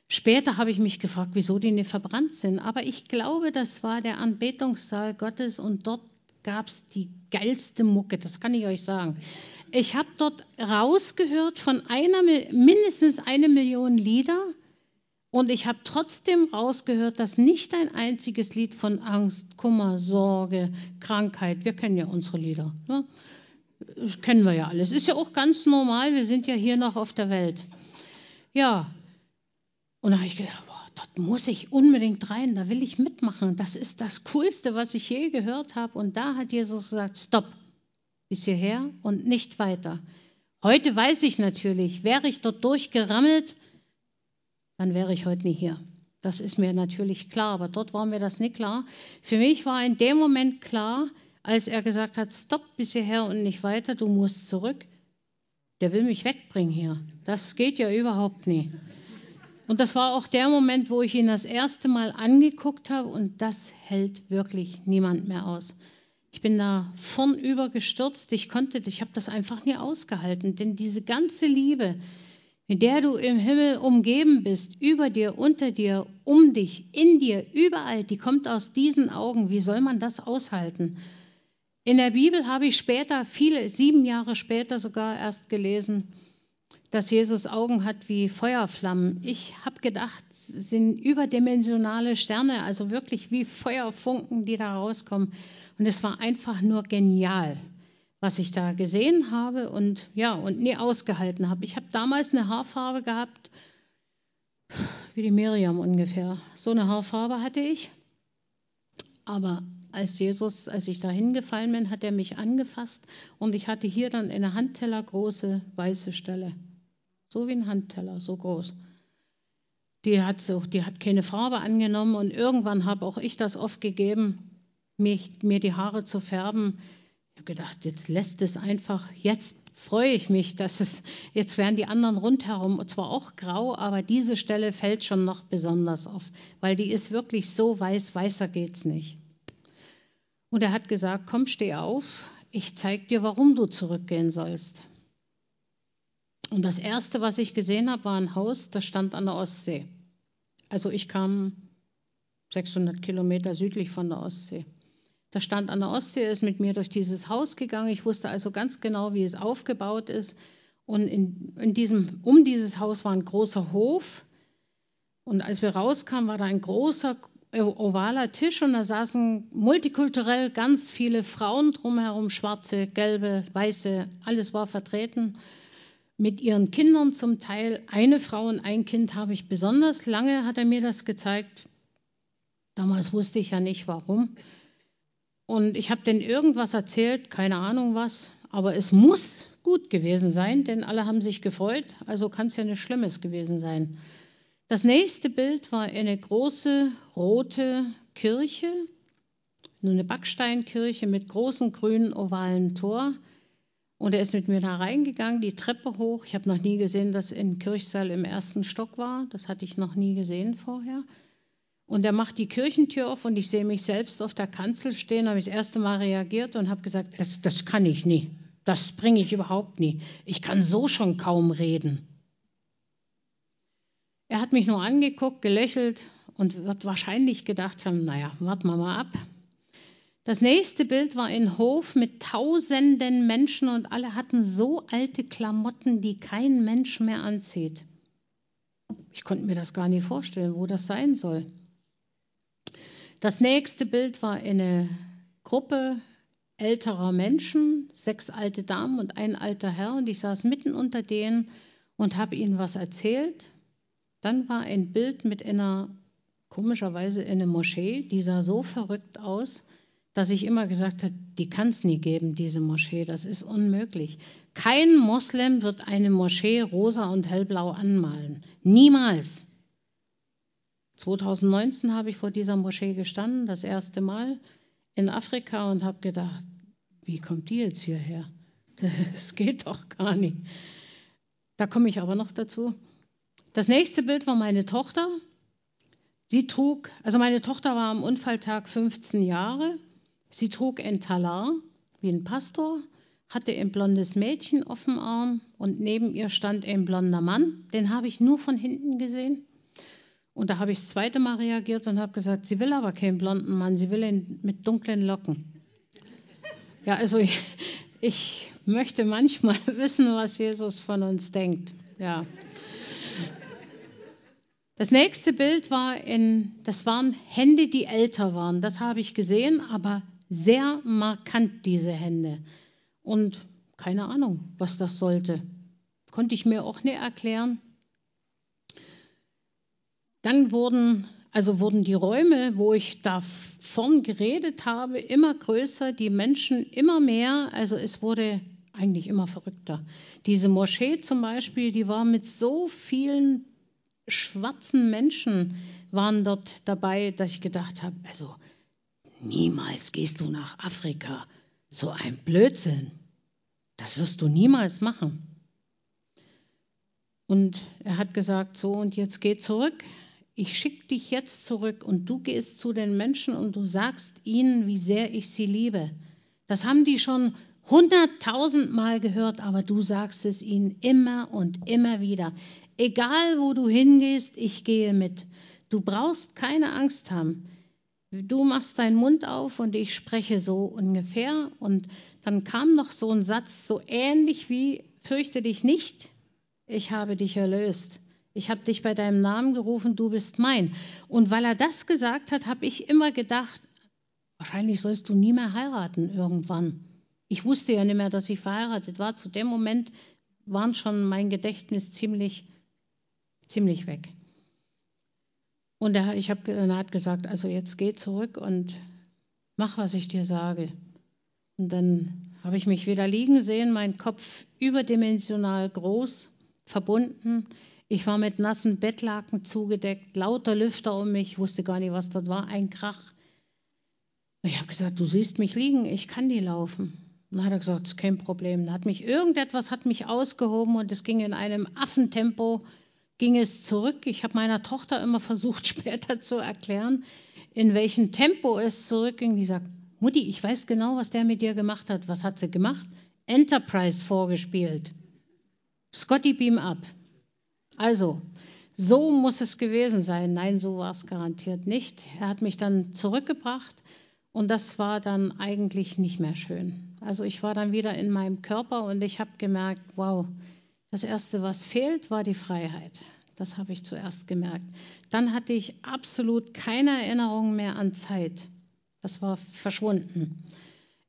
Später habe ich mich gefragt, wieso die nicht verbrannt sind. Aber ich glaube, das war der Anbetungssaal Gottes und dort gab es die geilste Mucke, das kann ich euch sagen. Ich habe dort rausgehört von einer, mindestens eine Million Lieder und ich habe trotzdem rausgehört, dass nicht ein einziges Lied von Angst, Kummer, Sorge, Krankheit, wir kennen ja unsere Lieder, ne? Kennen wir ja alles. Ist ja auch ganz normal, wir sind ja hier noch auf der Welt. Ja, und da habe ich gedacht, boah, dort muss ich unbedingt rein, da will ich mitmachen. Das ist das Coolste, was ich je gehört habe. Und da hat Jesus gesagt, stopp, bis hierher und nicht weiter. Heute weiß ich natürlich, wäre ich dort durchgerammelt, dann wäre ich heute nicht hier. Das ist mir natürlich klar, aber dort war mir das nicht klar. Für mich war in dem Moment klar, als er gesagt hat, stopp bis hierher und nicht weiter, du musst zurück. Der will mich wegbringen hier. Das geht ja überhaupt nie. Und das war auch der Moment, wo ich ihn das erste Mal angeguckt habe und das hält wirklich niemand mehr aus. Ich bin da vornüber gestürzt. Ich konnte, ich habe das einfach nie ausgehalten, denn diese ganze Liebe, mit der du im Himmel umgeben bist, über dir, unter dir, um dich, in dir, überall, die kommt aus diesen Augen. Wie soll man das aushalten? In der Bibel habe ich später, viele, sieben Jahre später sogar erst gelesen, dass Jesus Augen hat wie Feuerflammen. Ich habe gedacht, es sind überdimensionale Sterne, also wirklich wie Feuerfunken, die da rauskommen. Und es war einfach nur genial, was ich da gesehen habe und ja, und nie ausgehalten habe. Ich habe damals eine Haarfarbe gehabt, wie die Miriam ungefähr. So eine Haarfarbe hatte ich. Aber als Jesus, als ich da hingefallen bin, hat er mich angefasst und ich hatte hier dann eine Handteller große weiße Stelle. So wie ein Handteller, so groß. Die hat, so, die hat keine Farbe angenommen und irgendwann habe auch ich das oft gegeben, mich, mir die Haare zu färben. Ich habe gedacht, jetzt lässt es einfach, jetzt freue ich mich, dass es, jetzt werden die anderen rundherum zwar auch grau, aber diese Stelle fällt schon noch besonders auf, weil die ist wirklich so weiß, weißer geht's nicht. Und er hat gesagt, komm, steh auf, ich zeig dir, warum du zurückgehen sollst. Und das erste, was ich gesehen habe, war ein Haus, das stand an der Ostsee. Also ich kam 600 Kilometer südlich von der Ostsee. Da stand an der Ostsee, ist mit mir durch dieses Haus gegangen. Ich wusste also ganz genau, wie es aufgebaut ist. Und in, in diesem, um dieses Haus war ein großer Hof. Und als wir rauskamen, war da ein großer ovaler Tisch und da saßen multikulturell ganz viele Frauen drumherum, schwarze, gelbe, weiße, alles war vertreten. Mit ihren Kindern zum Teil. Eine Frau und ein Kind habe ich besonders lange, hat er mir das gezeigt. Damals wusste ich ja nicht warum. Und ich habe denen irgendwas erzählt, keine Ahnung was, aber es muss gut gewesen sein, denn alle haben sich gefreut, also kann es ja nichts Schlimmes gewesen sein. Das nächste Bild war eine große rote Kirche, nur eine Backsteinkirche mit großen grünen ovalen Tor. Und er ist mit mir da reingegangen, die Treppe hoch. Ich habe noch nie gesehen, dass ein Kirchsaal im ersten Stock war. Das hatte ich noch nie gesehen vorher. Und er macht die Kirchentür auf und ich sehe mich selbst auf der Kanzel stehen, habe ich das erste Mal reagiert und habe gesagt, das, das kann ich nie. Das bringe ich überhaupt nie. Ich kann so schon kaum reden. Er hat mich nur angeguckt, gelächelt und wird wahrscheinlich gedacht haben, naja, warten wir mal ab. Das nächste Bild war ein Hof mit tausenden Menschen und alle hatten so alte Klamotten, die kein Mensch mehr anzieht. Ich konnte mir das gar nicht vorstellen, wo das sein soll. Das nächste Bild war eine Gruppe älterer Menschen, sechs alte Damen und ein alter Herr, und ich saß mitten unter denen und habe ihnen was erzählt. Dann war ein Bild mit einer, komischerweise in einer Moschee, die sah so verrückt aus, dass ich immer gesagt habe, die kann es nie geben, diese Moschee, das ist unmöglich. Kein Moslem wird eine Moschee rosa und hellblau anmalen. Niemals. 2019 habe ich vor dieser Moschee gestanden, das erste Mal in Afrika und habe gedacht, wie kommt die jetzt hierher? Das geht doch gar nicht. Da komme ich aber noch dazu. Das nächste Bild war meine Tochter. Sie trug, also meine Tochter war am Unfalltag 15 Jahre. Sie trug ein Talar wie ein Pastor, hatte ein blondes Mädchen auf dem Arm und neben ihr stand ein blonder Mann. Den habe ich nur von hinten gesehen. Und da habe ich das zweite Mal reagiert und habe gesagt, sie will aber keinen blonden Mann, sie will ihn mit dunklen Locken. Ja, also ich, ich möchte manchmal wissen, was Jesus von uns denkt. Ja. Das nächste Bild war in, das waren Hände, die älter waren. Das habe ich gesehen, aber sehr markant diese Hände. Und keine Ahnung, was das sollte. Konnte ich mir auch nicht erklären. Dann wurden, also wurden die Räume, wo ich davon geredet habe, immer größer, die Menschen immer mehr. Also es wurde eigentlich immer verrückter. Diese Moschee zum Beispiel, die war mit so vielen schwarzen Menschen waren dort dabei, dass ich gedacht habe, also niemals gehst du nach Afrika. So ein Blödsinn. Das wirst du niemals machen. Und er hat gesagt, so und jetzt geh zurück. Ich schicke dich jetzt zurück und du gehst zu den Menschen und du sagst ihnen, wie sehr ich sie liebe. Das haben die schon hunderttausendmal gehört, aber du sagst es ihnen immer und immer wieder. Egal wo du hingehst, ich gehe mit. Du brauchst keine Angst haben. Du machst deinen Mund auf und ich spreche so ungefähr. Und dann kam noch so ein Satz, so ähnlich wie, fürchte dich nicht, ich habe dich erlöst. Ich habe dich bei deinem Namen gerufen, du bist mein. Und weil er das gesagt hat, habe ich immer gedacht, wahrscheinlich sollst du nie mehr heiraten irgendwann. Ich wusste ja nicht mehr, dass ich verheiratet war. Zu dem Moment waren schon mein Gedächtnis ziemlich, ziemlich weg. Und er, ich hab, er hat gesagt, also jetzt geh zurück und mach, was ich dir sage. Und dann habe ich mich wieder liegen sehen, mein Kopf überdimensional groß, verbunden. Ich war mit nassen Bettlaken zugedeckt, lauter Lüfter um mich, wusste gar nicht, was das war, ein Krach. Ich habe gesagt, du siehst mich liegen, ich kann die laufen. dann hat er gesagt, das ist kein Problem. Dann hat mich irgendetwas hat mich ausgehoben und es ging in einem Affentempo ging es zurück. Ich habe meiner Tochter immer versucht, später zu erklären, in welchem Tempo es zurückging. Die sagt, Mutti, ich weiß genau, was der mit dir gemacht hat. Was hat sie gemacht? Enterprise vorgespielt. Scotty Beam ab. Also, so muss es gewesen sein. Nein, so war es garantiert nicht. Er hat mich dann zurückgebracht und das war dann eigentlich nicht mehr schön. Also ich war dann wieder in meinem Körper und ich habe gemerkt, wow, das Erste, was fehlt, war die Freiheit. Das habe ich zuerst gemerkt. Dann hatte ich absolut keine Erinnerung mehr an Zeit. Das war verschwunden.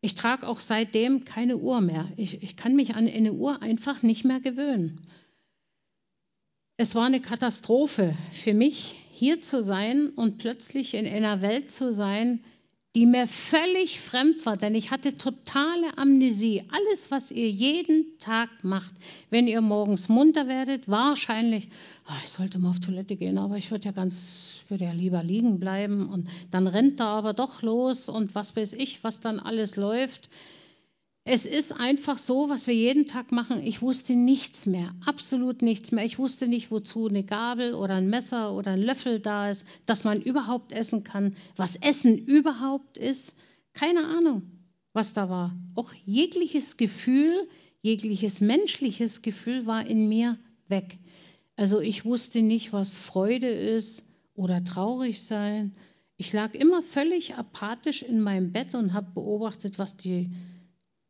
Ich trage auch seitdem keine Uhr mehr. Ich, ich kann mich an eine Uhr einfach nicht mehr gewöhnen. Es war eine Katastrophe für mich, hier zu sein und plötzlich in einer Welt zu sein, die mir völlig fremd war, denn ich hatte totale Amnesie. Alles, was ihr jeden Tag macht, wenn ihr morgens munter werdet, wahrscheinlich, oh, ich sollte mal auf Toilette gehen, aber ich würde ja ganz, würde ja lieber liegen bleiben und dann rennt er aber doch los und was weiß ich, was dann alles läuft. Es ist einfach so, was wir jeden Tag machen. Ich wusste nichts mehr, absolut nichts mehr. Ich wusste nicht, wozu eine Gabel oder ein Messer oder ein Löffel da ist, dass man überhaupt essen kann, was Essen überhaupt ist. Keine Ahnung, was da war. Auch jegliches Gefühl, jegliches menschliches Gefühl war in mir weg. Also ich wusste nicht, was Freude ist oder traurig sein. Ich lag immer völlig apathisch in meinem Bett und habe beobachtet, was die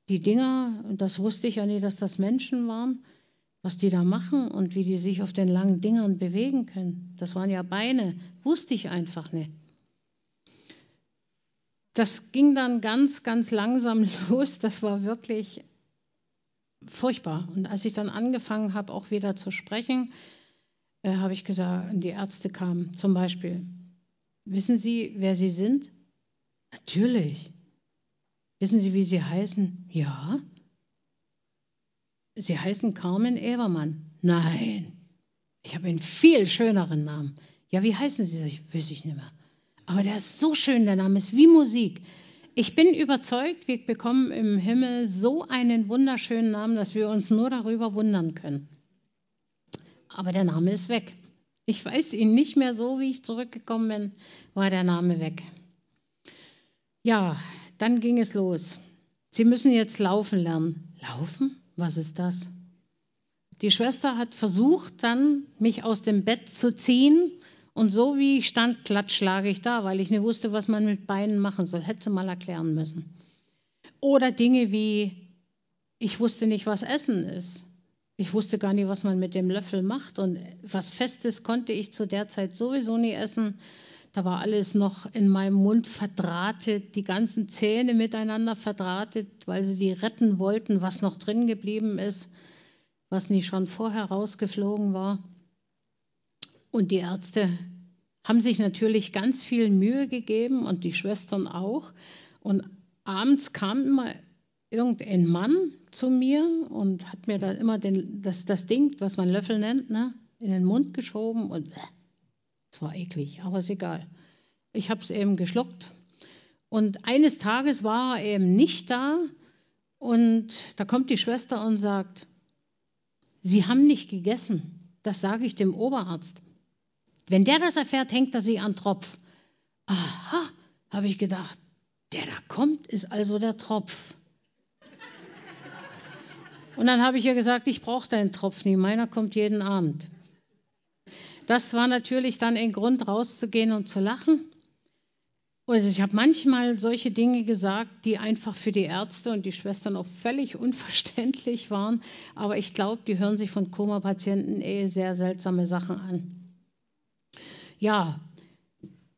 die Dinger, das wusste ich ja nie, dass das Menschen waren, was die da machen und wie die sich auf den langen Dingern bewegen können. Das waren ja Beine, wusste ich einfach nicht. Das ging dann ganz, ganz langsam los. Das war wirklich furchtbar. Und als ich dann angefangen habe, auch wieder zu sprechen, äh, habe ich gesagt, die Ärzte kamen zum Beispiel, wissen Sie, wer Sie sind? Natürlich. Wissen Sie, wie Sie heißen? Ja. Sie heißen Carmen Ebermann. Nein. Ich habe einen viel schöneren Namen. Ja, wie heißen Sie? Ich weiß ich nicht mehr. Aber der ist so schön, der Name ist wie Musik. Ich bin überzeugt, wir bekommen im Himmel so einen wunderschönen Namen, dass wir uns nur darüber wundern können. Aber der Name ist weg. Ich weiß ihn nicht mehr so, wie ich zurückgekommen bin, war der Name weg. Ja, dann ging es los. Sie müssen jetzt laufen lernen. Laufen? Was ist das? Die Schwester hat versucht, dann mich aus dem Bett zu ziehen. Und so wie ich stand, klatsch lag ich da, weil ich nicht wusste, was man mit Beinen machen soll. Hätte sie mal erklären müssen. Oder Dinge wie, ich wusste nicht, was Essen ist. Ich wusste gar nicht, was man mit dem Löffel macht. Und was Festes konnte ich zu der Zeit sowieso nie essen. Da war alles noch in meinem Mund verdrahtet, die ganzen Zähne miteinander verdrahtet, weil sie die retten wollten, was noch drin geblieben ist, was nicht schon vorher rausgeflogen war. Und die Ärzte haben sich natürlich ganz viel Mühe gegeben und die Schwestern auch. Und abends kam immer irgendein Mann zu mir und hat mir da immer den, das, das Ding, was man Löffel nennt, ne, in den Mund geschoben und es war eklig, aber ist egal. Ich habe es eben geschluckt Und eines Tages war er eben nicht da und da kommt die Schwester und sagt, Sie haben nicht gegessen. Das sage ich dem Oberarzt. Wenn der das erfährt, hängt er sie an Tropf. Aha, habe ich gedacht, der da kommt, ist also der Tropf. Und dann habe ich ihr gesagt, ich brauche deinen Tropf nie, meiner kommt jeden Abend. Das war natürlich dann ein Grund, rauszugehen und zu lachen. Und ich habe manchmal solche Dinge gesagt, die einfach für die Ärzte und die Schwestern auch völlig unverständlich waren. Aber ich glaube, die hören sich von Koma-Patienten eh sehr seltsame Sachen an. Ja,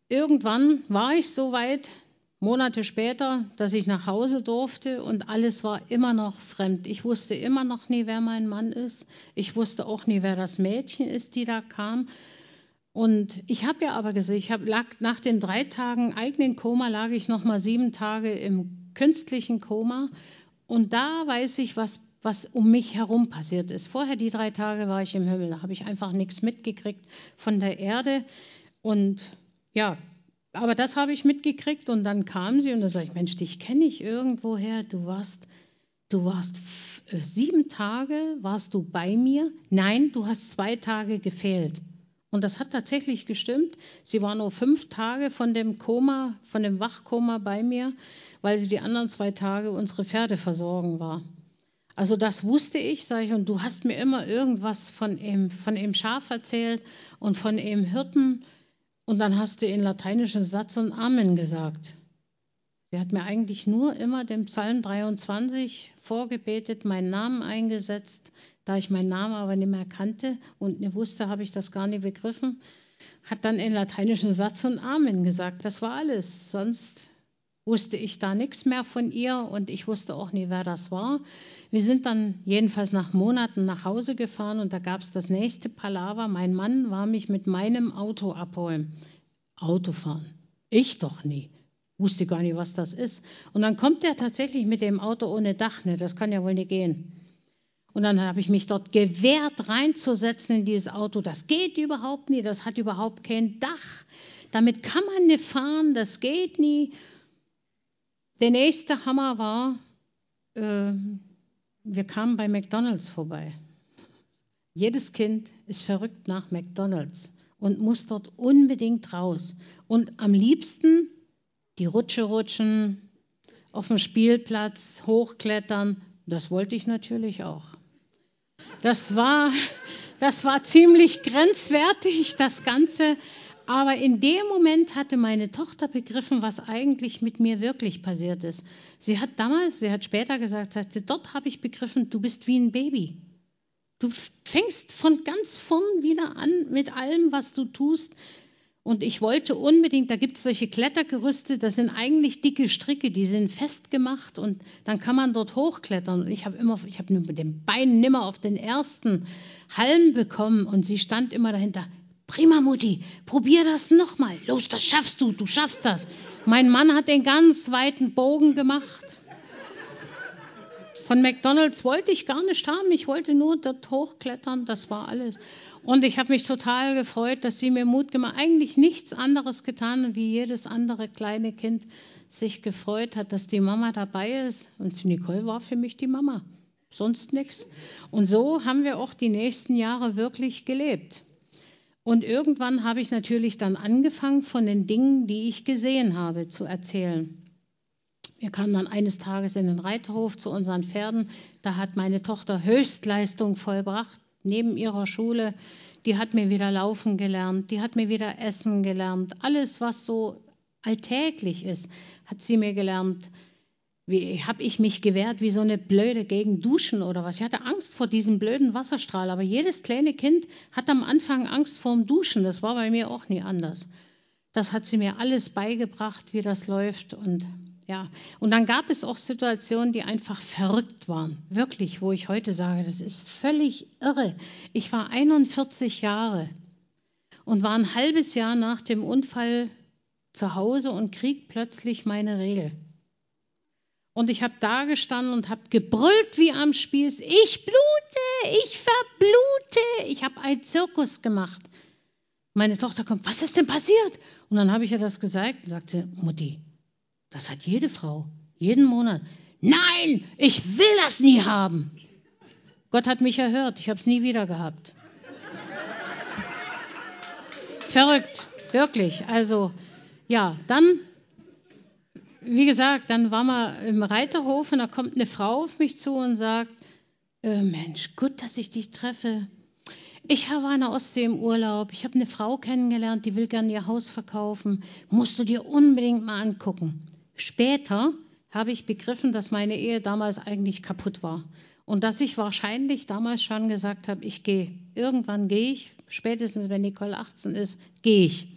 irgendwann war ich so weit, Monate später, dass ich nach Hause durfte und alles war immer noch fremd. Ich wusste immer noch nie, wer mein Mann ist. Ich wusste auch nie, wer das Mädchen ist, die da kam. Und ich habe ja aber gesehen, ich hab, lag nach den drei Tagen eigenen Koma, lag ich noch mal sieben Tage im künstlichen Koma. Und da weiß ich, was, was um mich herum passiert ist. Vorher die drei Tage war ich im Himmel, da habe ich einfach nichts mitgekriegt von der Erde. Und ja, aber das habe ich mitgekriegt und dann kam sie und da sage ich, Mensch, dich kenne ich irgendwoher. Du warst, du warst äh, sieben Tage, warst du bei mir? Nein, du hast zwei Tage gefehlt. Und das hat tatsächlich gestimmt. Sie war nur fünf Tage von dem Koma, von dem Wachkoma bei mir, weil sie die anderen zwei Tage unsere Pferde versorgen war. Also das wusste ich, sage ich, und du hast mir immer irgendwas von ihm, von ihm Schaf erzählt und von ihm Hirten. Und dann hast du in lateinischen Satz und Amen gesagt. Sie hat mir eigentlich nur immer den Psalm 23 vorgebetet, meinen Namen eingesetzt, da ich meinen Namen aber nicht mehr kannte und nicht wusste, habe ich das gar nicht begriffen, hat dann in lateinischen Satz und Amen gesagt. Das war alles. Sonst wusste ich da nichts mehr von ihr und ich wusste auch nie, wer das war. Wir sind dann jedenfalls nach Monaten nach Hause gefahren und da gab es das nächste Palaver. Mein Mann war mich mit meinem Auto abholen. Autofahren. Ich doch nie. Wusste gar nicht, was das ist. Und dann kommt er tatsächlich mit dem Auto ohne Dach. Ne? Das kann ja wohl nicht gehen. Und dann habe ich mich dort gewehrt, reinzusetzen in dieses Auto. Das geht überhaupt nie, das hat überhaupt kein Dach. Damit kann man nicht fahren, das geht nie. Der nächste Hammer war, äh, wir kamen bei McDonald's vorbei. Jedes Kind ist verrückt nach McDonald's und muss dort unbedingt raus. Und am liebsten die Rutsche rutschen, auf dem Spielplatz hochklettern. Das wollte ich natürlich auch. Das war, das war ziemlich grenzwertig, das Ganze. Aber in dem Moment hatte meine Tochter begriffen, was eigentlich mit mir wirklich passiert ist. Sie hat damals, sie hat später gesagt, sagt sie, dort habe ich begriffen, du bist wie ein Baby. Du fängst von ganz vorn wieder an mit allem, was du tust. Und ich wollte unbedingt, da gibt es solche Klettergerüste, das sind eigentlich dicke Stricke, die sind festgemacht und dann kann man dort hochklettern. Und ich habe immer, ich habe mit den Beinen nimmer auf den ersten Halm bekommen und sie stand immer dahinter. Prima, Mutti, probier das nochmal. Los, das schaffst du, du schaffst das. Mein Mann hat den ganz weiten Bogen gemacht. Von McDonald's wollte ich gar nicht haben, ich wollte nur dort hochklettern, das war alles. Und ich habe mich total gefreut, dass sie mir Mut gemacht. Eigentlich nichts anderes getan, wie jedes andere kleine Kind sich gefreut hat, dass die Mama dabei ist. Und Nicole war für mich die Mama, sonst nichts. Und so haben wir auch die nächsten Jahre wirklich gelebt. Und irgendwann habe ich natürlich dann angefangen, von den Dingen, die ich gesehen habe, zu erzählen. Wir kamen dann eines Tages in den Reiterhof zu unseren Pferden. Da hat meine Tochter Höchstleistung vollbracht neben ihrer Schule. Die hat mir wieder laufen gelernt, die hat mir wieder essen gelernt. Alles, was so alltäglich ist, hat sie mir gelernt. Wie habe ich mich gewehrt wie so eine Blöde gegen Duschen oder was? Ich hatte Angst vor diesem blöden Wasserstrahl. Aber jedes kleine Kind hat am Anfang Angst vor dem Duschen. Das war bei mir auch nie anders. Das hat sie mir alles beigebracht, wie das läuft. Und ja, und dann gab es auch Situationen, die einfach verrückt waren. Wirklich, wo ich heute sage, das ist völlig irre. Ich war 41 Jahre und war ein halbes Jahr nach dem Unfall zu Hause und krieg plötzlich meine Regel. Und ich habe da gestanden und habe gebrüllt wie am Spieß, ich blute, ich verblute. Ich habe einen Zirkus gemacht. Meine Tochter kommt, was ist denn passiert? Und dann habe ich ihr das gesagt und sagte, Mutti, Das hat jede Frau, jeden Monat. Nein, ich will das nie haben. Gott hat mich erhört, ich habe es nie wieder gehabt. Verrückt, wirklich. Also ja, dann, wie gesagt, dann waren wir im Reiterhof und da kommt eine Frau auf mich zu und sagt, äh, Mensch, gut, dass ich dich treffe. Ich war an der Ostsee im Urlaub. Ich habe eine Frau kennengelernt, die will gerne ihr Haus verkaufen. Musst du dir unbedingt mal angucken. Später habe ich begriffen, dass meine Ehe damals eigentlich kaputt war. Und dass ich wahrscheinlich damals schon gesagt habe, ich gehe. Irgendwann gehe ich. Spätestens, wenn Nicole 18 ist, gehe ich.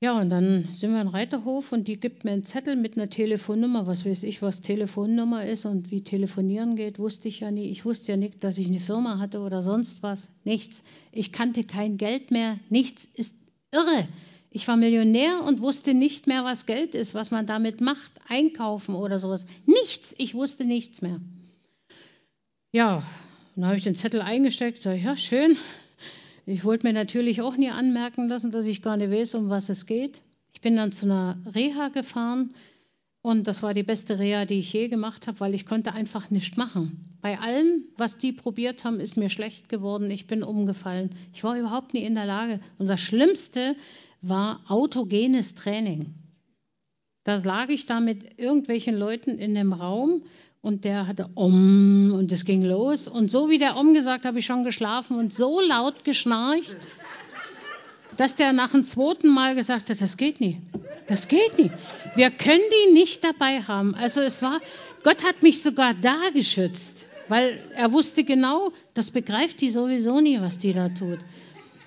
Ja, und dann sind wir in Reiterhof und die gibt mir einen Zettel mit einer Telefonnummer. Was weiß ich, was Telefonnummer ist und wie telefonieren geht, wusste ich ja nie. Ich wusste ja nicht, dass ich eine Firma hatte oder sonst was. Nichts. Ich kannte kein Geld mehr. Nichts ist irre. Ich war Millionär und wusste nicht mehr, was Geld ist, was man damit macht, einkaufen oder sowas. Nichts. Ich wusste nichts mehr. Ja, dann habe ich den Zettel eingesteckt. Sag, ja, schön. Ich wollte mir natürlich auch nie anmerken lassen, dass ich gar nicht weiß, um was es geht. Ich bin dann zu einer Reha gefahren und das war die beste Reha, die ich je gemacht habe, weil ich konnte einfach nichts machen. Bei allem, was die probiert haben, ist mir schlecht geworden. Ich bin umgefallen. Ich war überhaupt nie in der Lage. Und das Schlimmste war autogenes Training. Da lag ich da mit irgendwelchen Leuten in einem Raum und der hatte Om und es ging los. Und so wie der Om gesagt, habe ich schon geschlafen und so laut geschnarcht, dass der nach dem zweiten Mal gesagt hat, das geht nicht. Das geht nicht. Wir können die nicht dabei haben. Also es war, Gott hat mich sogar da geschützt, weil er wusste genau, das begreift die sowieso nie, was die da tut.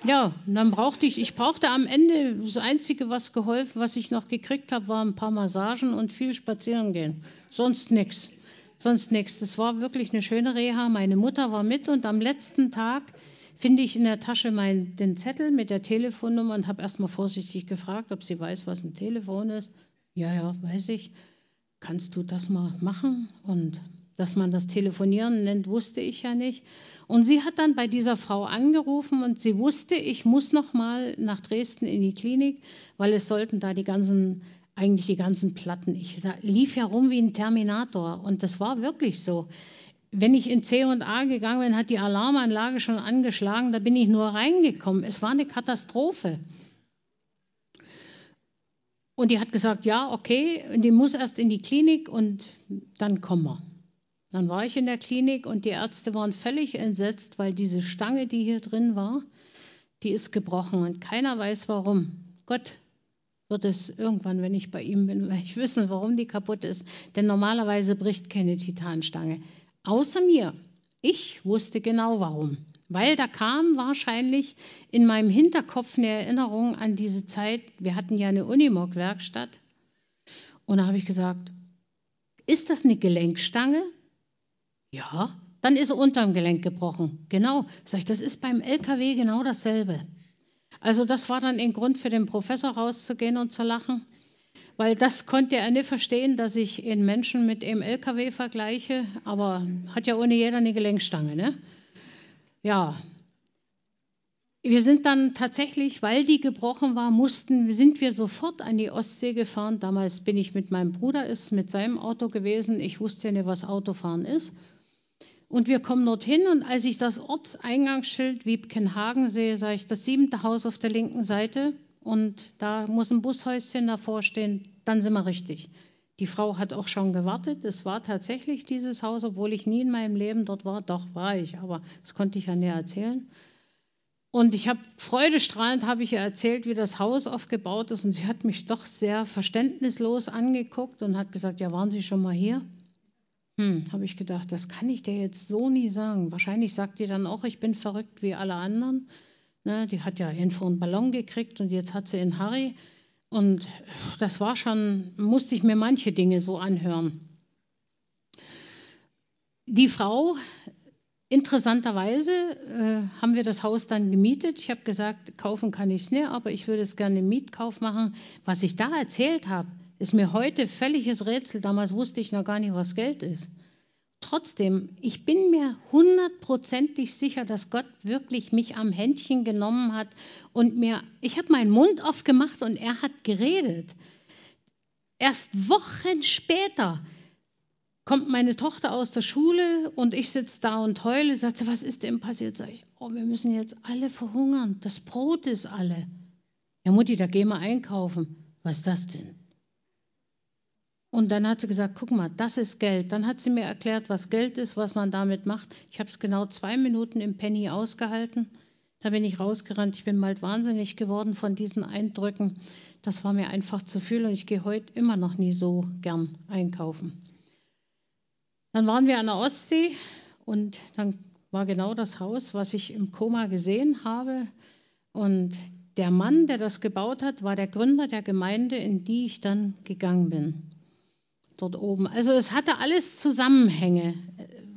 Ja, und dann brauchte ich, ich brauchte am Ende, das Einzige, was geholfen, was ich noch gekriegt habe, war ein paar Massagen und viel spazieren gehen. Sonst nichts sonst nichts. Das war wirklich eine schöne Reha. Meine Mutter war mit und am letzten Tag finde ich in der Tasche mein, den Zettel mit der Telefonnummer und habe erstmal vorsichtig gefragt, ob sie weiß, was ein Telefon ist. Ja, ja, weiß ich. Kannst du das mal machen? Und dass man das Telefonieren nennt, wusste ich ja nicht. Und sie hat dann bei dieser Frau angerufen und sie wusste, ich muss noch mal nach Dresden in die Klinik, weil es sollten da die ganzen eigentlich die ganzen Platten. Ich lief ja rum wie ein Terminator und das war wirklich so. Wenn ich in C und A gegangen bin, hat die Alarmanlage schon angeschlagen, da bin ich nur reingekommen. Es war eine Katastrophe. Und die hat gesagt, ja, okay, und die muss erst in die Klinik und dann kommen wir. Dann war ich in der Klinik und die Ärzte waren völlig entsetzt, weil diese Stange, die hier drin war, die ist gebrochen und keiner weiß warum. Gott wird es irgendwann, wenn ich bei ihm bin, ich wissen, warum die kaputt ist. Denn normalerweise bricht keine Titanstange. Außer mir. Ich wusste genau warum. Weil da kam wahrscheinlich in meinem Hinterkopf eine Erinnerung an diese Zeit. Wir hatten ja eine Unimog-Werkstatt. Und da habe ich gesagt, ist das eine Gelenkstange? Ja, dann ist sie unterm Gelenk gebrochen. Genau. Sag ich, das ist beim LKW genau dasselbe. Also das war dann ein Grund für den Professor rauszugehen und zu lachen, weil das konnte er nicht verstehen, dass ich einen Menschen mit einem LKW vergleiche, aber hat ja ohne jeder eine Gelenkstange, ne? Ja. Wir sind dann tatsächlich, weil die gebrochen war, mussten, sind wir sofort an die Ostsee gefahren. Damals bin ich mit meinem Bruder, ist mit seinem Auto gewesen. Ich wusste ja nicht, was Autofahren ist. Und wir kommen dorthin und als ich das Ortseingangsschild Wiebkenhagen sehe, sage ich, das siebente Haus auf der linken Seite und da muss ein Bushäuschen davor stehen, dann sind wir richtig. Die Frau hat auch schon gewartet. Es war tatsächlich dieses Haus, obwohl ich nie in meinem Leben dort war. Doch war ich, aber das konnte ich ja näher erzählen. Und ich habe freudestrahlend habe ich ihr erzählt, wie das Haus aufgebaut ist. Und sie hat mich doch sehr verständnislos angeguckt und hat gesagt: Ja, waren Sie schon mal hier? Hm, habe ich gedacht, das kann ich dir jetzt so nie sagen. Wahrscheinlich sagt die dann auch, ich bin verrückt wie alle anderen. Ne, die hat ja irgendwo einen Ballon gekriegt und jetzt hat sie einen Harry. Und das war schon, musste ich mir manche Dinge so anhören. Die Frau, interessanterweise, äh, haben wir das Haus dann gemietet. Ich habe gesagt, kaufen kann ich es nicht, aber ich würde es gerne im Mietkauf machen. Was ich da erzählt habe, ist mir heute völliges Rätsel. Damals wusste ich noch gar nicht, was Geld ist. Trotzdem, ich bin mir hundertprozentig sicher, dass Gott wirklich mich am Händchen genommen hat und mir, ich habe meinen Mund aufgemacht und er hat geredet. Erst Wochen später kommt meine Tochter aus der Schule und ich sitze da und heule. Sagt sie, was ist denn passiert? Sag ich, oh, wir müssen jetzt alle verhungern. Das Brot ist alle. Ja, Mutti, da gehen wir einkaufen. Was ist das denn? Und dann hat sie gesagt, guck mal, das ist Geld. Dann hat sie mir erklärt, was Geld ist, was man damit macht. Ich habe es genau zwei Minuten im Penny ausgehalten. Da bin ich rausgerannt. Ich bin bald wahnsinnig geworden von diesen Eindrücken. Das war mir einfach zu viel und ich gehe heute immer noch nie so gern einkaufen. Dann waren wir an der Ostsee und dann war genau das Haus, was ich im Koma gesehen habe. Und der Mann, der das gebaut hat, war der Gründer der Gemeinde, in die ich dann gegangen bin dort oben. Also es hatte alles Zusammenhänge.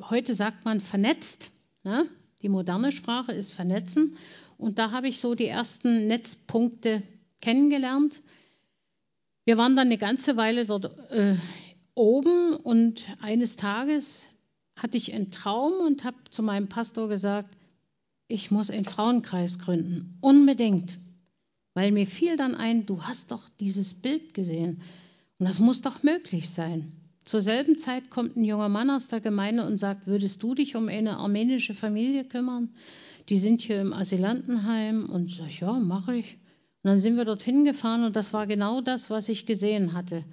Heute sagt man vernetzt. Ne? Die moderne Sprache ist vernetzen. Und da habe ich so die ersten Netzpunkte kennengelernt. Wir waren dann eine ganze Weile dort äh, oben und eines Tages hatte ich einen Traum und habe zu meinem Pastor gesagt, ich muss einen Frauenkreis gründen. Unbedingt. Weil mir fiel dann ein, du hast doch dieses Bild gesehen. Und das muss doch möglich sein. Zur selben Zeit kommt ein junger Mann aus der Gemeinde und sagt, würdest du dich um eine armenische Familie kümmern? Die sind hier im Asylantenheim. Und sag ich, ja, mache ich. Und dann sind wir dorthin gefahren und das war genau das, was ich gesehen hatte.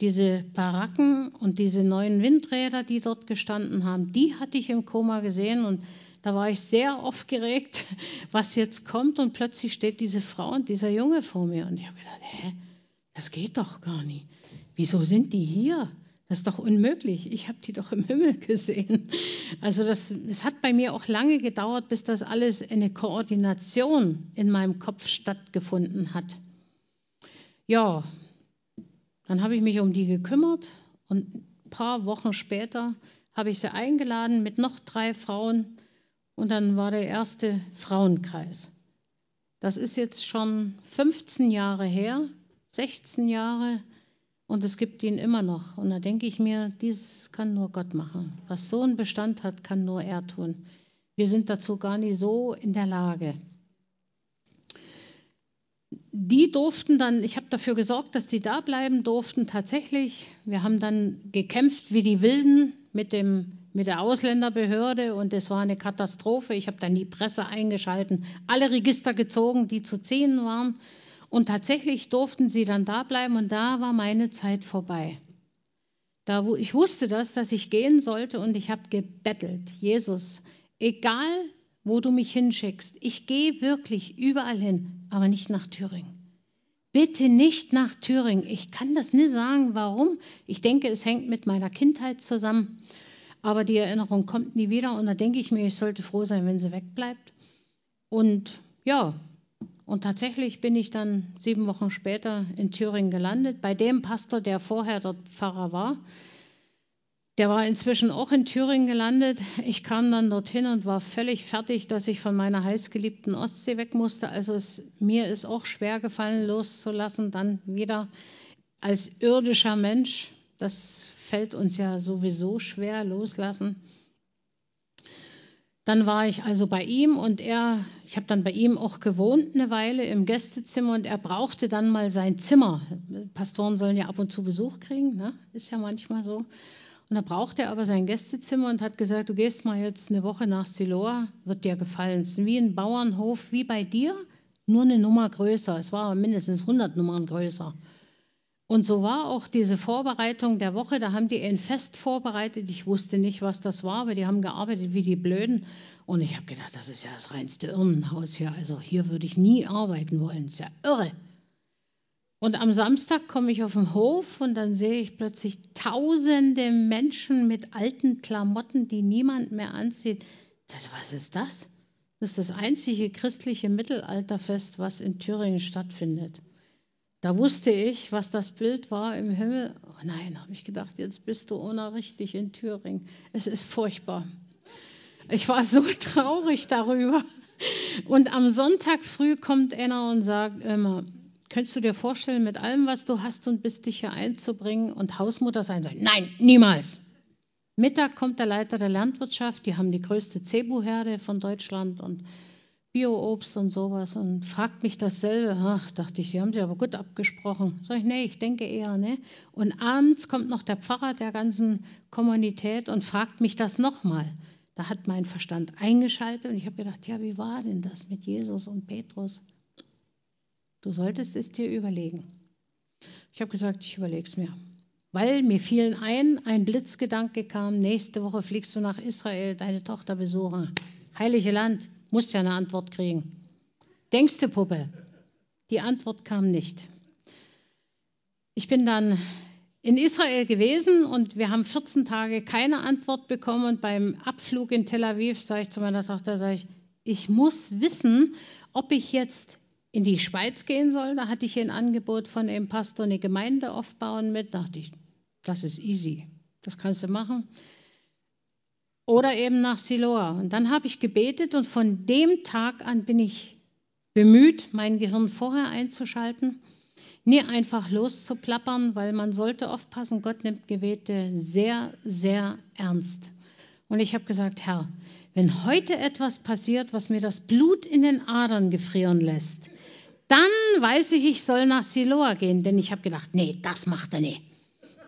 Diese Baracken und diese neuen Windräder, die dort gestanden haben, die hatte ich im Koma gesehen und da war ich sehr aufgeregt, was jetzt kommt und plötzlich steht diese Frau und dieser Junge vor mir und ich habe gedacht, hä, das geht doch gar nicht. Wieso sind die hier? Das ist doch unmöglich. Ich habe die doch im Himmel gesehen. Also das, es hat bei mir auch lange gedauert, bis das alles in eine Koordination in meinem Kopf stattgefunden hat. Ja, dann habe ich mich um die gekümmert und ein paar Wochen später habe ich sie eingeladen mit noch drei Frauen und dann war der erste Frauenkreis. Das ist jetzt schon 15 Jahre her, 16 Jahre und es gibt ihn immer noch. Und da denke ich mir, dieses kann nur Gott machen. Was so einen Bestand hat, kann nur er tun. Wir sind dazu gar nicht so in der Lage. Die durften dann, ich habe dafür gesorgt, dass die da bleiben durften, tatsächlich. Wir haben dann gekämpft wie die Wilden mit, dem, mit der Ausländerbehörde und es war eine Katastrophe. Ich habe dann die Presse eingeschalten, alle Register gezogen, die zu ziehen waren. Und tatsächlich durften sie dann da bleiben und da war meine Zeit vorbei. Da, wo ich wusste das, dass ich gehen sollte und ich habe gebettelt, Jesus, egal wo du mich hinschickst, ich gehe wirklich überall hin, aber nicht nach Thüringen. Bitte nicht nach Thüringen. Ich kann das nicht sagen, warum. Ich denke, es hängt mit meiner Kindheit zusammen. Aber die Erinnerung kommt nie wieder und da denke ich mir, ich sollte froh sein, wenn sie wegbleibt. Und ja, und tatsächlich bin ich dann sieben Wochen später in Thüringen gelandet, bei dem Pastor, der vorher dort Pfarrer war. Der war inzwischen auch in Thüringen gelandet. Ich kam dann dorthin und war völlig fertig, dass ich von meiner heißgeliebten Ostsee weg musste. Also es, mir ist auch schwer gefallen, loszulassen, dann wieder als irdischer Mensch. Das fällt uns ja sowieso schwer, loslassen. Dann war ich also bei ihm und er, ich habe dann bei ihm auch gewohnt eine Weile im Gästezimmer und er brauchte dann mal sein Zimmer. Pastoren sollen ja ab und zu Besuch kriegen, ne? ist ja manchmal so. Und da brauchte er aber sein Gästezimmer und hat gesagt, du gehst mal jetzt eine Woche nach Siloa, wird dir gefallen. Es ist wie ein Bauernhof, wie bei dir, nur eine Nummer größer. Es war mindestens 100 Nummern größer. Und so war auch diese Vorbereitung der Woche. Da haben die ein Fest vorbereitet. Ich wusste nicht, was das war, aber die haben gearbeitet wie die Blöden. Und ich habe gedacht, das ist ja das reinste Irrenhaus hier. Also hier würde ich nie arbeiten wollen. Das ist ja irre. Und am Samstag komme ich auf den Hof und dann sehe ich plötzlich tausende Menschen mit alten Klamotten, die niemand mehr anzieht. Was ist das? Das ist das einzige christliche Mittelalterfest, was in Thüringen stattfindet. Da wusste ich, was das Bild war im Himmel. Oh nein, habe ich gedacht, jetzt bist du ohne richtig in Thüringen. Es ist furchtbar. Ich war so traurig darüber. Und am Sonntag früh kommt einer und sagt immer, könntest du dir vorstellen, mit allem, was du hast und bist, dich hier einzubringen und Hausmutter sein soll? Nein, niemals. Mittag kommt der Leiter der Landwirtschaft, die haben die größte Cebu-Herde von Deutschland und Bio-Obst und sowas und fragt mich dasselbe. Ach, dachte ich, die haben sich aber gut abgesprochen. Sag ich, nee, ich denke eher, ne? Und abends kommt noch der Pfarrer der ganzen Kommunität und fragt mich das nochmal. Da hat mein Verstand eingeschaltet und ich habe gedacht, ja, wie war denn das mit Jesus und Petrus? Du solltest es dir überlegen. Ich habe gesagt, ich überlege es mir. Weil mir fielen ein, ein Blitzgedanke kam, nächste Woche fliegst du nach Israel, deine Tochter besuchen. Heilige Land, musst ja eine Antwort kriegen. Denkst du, Puppe? Die Antwort kam nicht. Ich bin dann in Israel gewesen und wir haben 14 Tage keine Antwort bekommen. Und beim Abflug in Tel Aviv sage ich zu meiner Tochter, sage ich, ich muss wissen, ob ich jetzt in die Schweiz gehen soll. Da hatte ich ein Angebot von einem Pastor, eine Gemeinde aufbauen mit. Da dachte ich, das ist easy, das kannst du machen oder eben nach Siloa. Und dann habe ich gebetet und von dem Tag an bin ich bemüht, mein Gehirn vorher einzuschalten, nie einfach loszuplappern, weil man sollte aufpassen, Gott nimmt Gebete sehr, sehr ernst. Und ich habe gesagt, Herr, wenn heute etwas passiert, was mir das Blut in den Adern gefrieren lässt, dann weiß ich, ich soll nach Siloa gehen, denn ich habe gedacht, nee, das macht er nicht.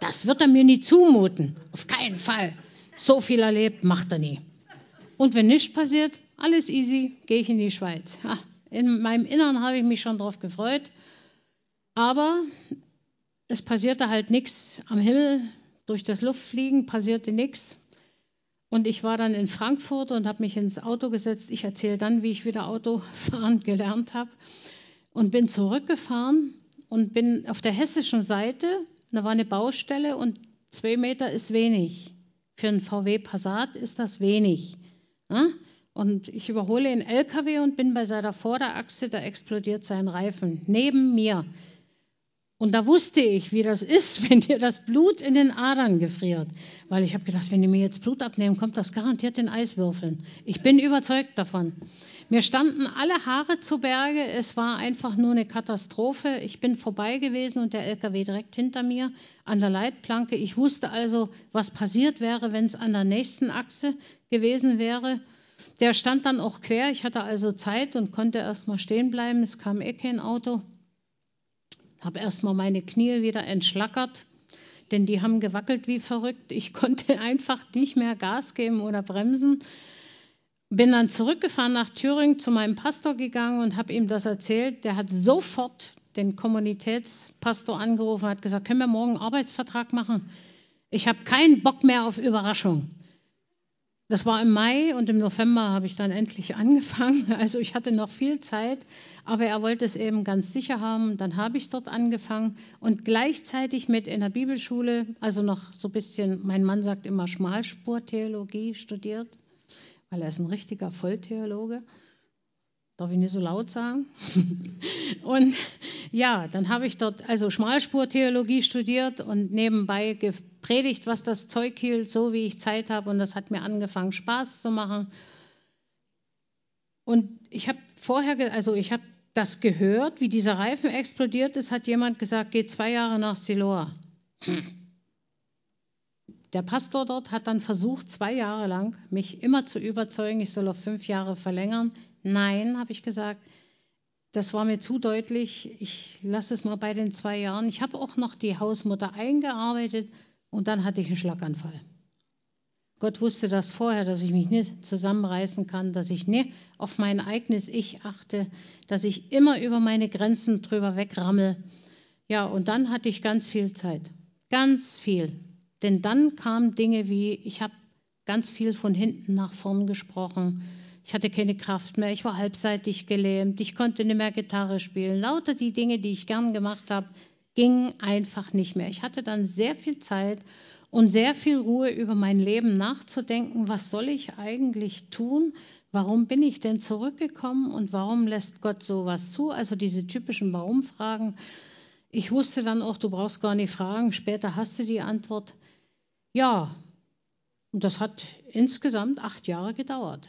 Das wird er mir nie zumuten, auf keinen Fall. So viel erlebt, macht er nie. Und wenn nichts passiert, alles easy, gehe ich in die Schweiz. In meinem Innern habe ich mich schon darauf gefreut. Aber es passierte halt nichts am Himmel. Durch das Luftfliegen passierte nichts. Und ich war dann in Frankfurt und habe mich ins Auto gesetzt. Ich erzähle dann, wie ich wieder Autofahren gelernt habe. Und bin zurückgefahren und bin auf der hessischen Seite. Da war eine Baustelle und zwei Meter ist wenig. Für einen VW Passat ist das wenig. Ne? Und ich überhole einen LKW und bin bei seiner Vorderachse, da explodiert sein Reifen neben mir. Und da wusste ich, wie das ist, wenn dir das Blut in den Adern gefriert. Weil ich habe gedacht, wenn die mir jetzt Blut abnehmen, kommt das garantiert in Eiswürfeln. Ich bin überzeugt davon. Mir standen alle Haare zu Berge. Es war einfach nur eine Katastrophe. Ich bin vorbei gewesen und der LKW direkt hinter mir an der Leitplanke. Ich wusste also, was passiert wäre, wenn es an der nächsten Achse gewesen wäre. Der stand dann auch quer. Ich hatte also Zeit und konnte erst mal stehen bleiben. Es kam eh kein Auto. Habe erst mal meine Knie wieder entschlackert, denn die haben gewackelt wie verrückt. Ich konnte einfach nicht mehr Gas geben oder bremsen. Bin dann zurückgefahren nach Thüringen zu meinem Pastor gegangen und habe ihm das erzählt. Der hat sofort den Kommunitätspastor angerufen und hat gesagt, können wir morgen einen Arbeitsvertrag machen? Ich habe keinen Bock mehr auf Überraschung. Das war im Mai und im November habe ich dann endlich angefangen. Also ich hatte noch viel Zeit, aber er wollte es eben ganz sicher haben. Dann habe ich dort angefangen und gleichzeitig mit in der Bibelschule, also noch so ein bisschen, mein Mann sagt immer Schmalspurtheologie studiert weil er ist ein richtiger Volltheologe. Darf ich nicht so laut sagen? und ja, dann habe ich dort also Schmalspurtheologie studiert und nebenbei gepredigt, was das Zeug hielt, so wie ich Zeit habe. Und das hat mir angefangen, Spaß zu machen. Und ich habe vorher, also ich habe das gehört, wie dieser Reifen explodiert ist, hat jemand gesagt, geh zwei Jahre nach Siloa. Der Pastor dort hat dann versucht, zwei Jahre lang mich immer zu überzeugen, ich soll auf fünf Jahre verlängern. Nein, habe ich gesagt, das war mir zu deutlich. Ich lasse es mal bei den zwei Jahren. Ich habe auch noch die Hausmutter eingearbeitet und dann hatte ich einen Schlaganfall. Gott wusste das vorher, dass ich mich nicht zusammenreißen kann, dass ich nicht auf mein eigenes Ich achte, dass ich immer über meine Grenzen drüber wegrammel. Ja, und dann hatte ich ganz viel Zeit. Ganz viel. Denn dann kamen Dinge wie, ich habe ganz viel von hinten nach vorn gesprochen. Ich hatte keine Kraft mehr, ich war halbseitig gelähmt, ich konnte nicht mehr Gitarre spielen. Lauter die Dinge, die ich gern gemacht habe, gingen einfach nicht mehr. Ich hatte dann sehr viel Zeit und sehr viel Ruhe über mein Leben nachzudenken. Was soll ich eigentlich tun? Warum bin ich denn zurückgekommen und warum lässt Gott sowas zu? Also diese typischen Warum-Fragen. Ich wusste dann auch, du brauchst gar nicht fragen, später hast du die Antwort. Ja, und das hat insgesamt acht Jahre gedauert,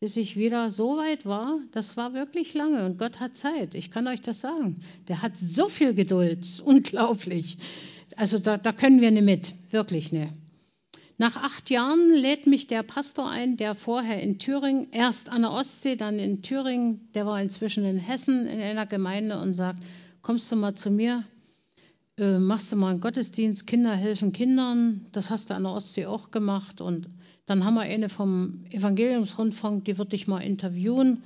bis ich wieder so weit war. Das war wirklich lange und Gott hat Zeit. Ich kann euch das sagen. Der hat so viel Geduld, unglaublich. Also da, da können wir nicht mit, wirklich nicht. Nach acht Jahren lädt mich der Pastor ein, der vorher in Thüringen, erst an der Ostsee, dann in Thüringen, der war inzwischen in Hessen in einer Gemeinde und sagt, kommst du mal zu mir, äh, machst du mal einen Gottesdienst, Kinder helfen Kindern, das hast du an der Ostsee auch gemacht und dann haben wir eine vom Evangeliumsrundfunk, die wird dich mal interviewen.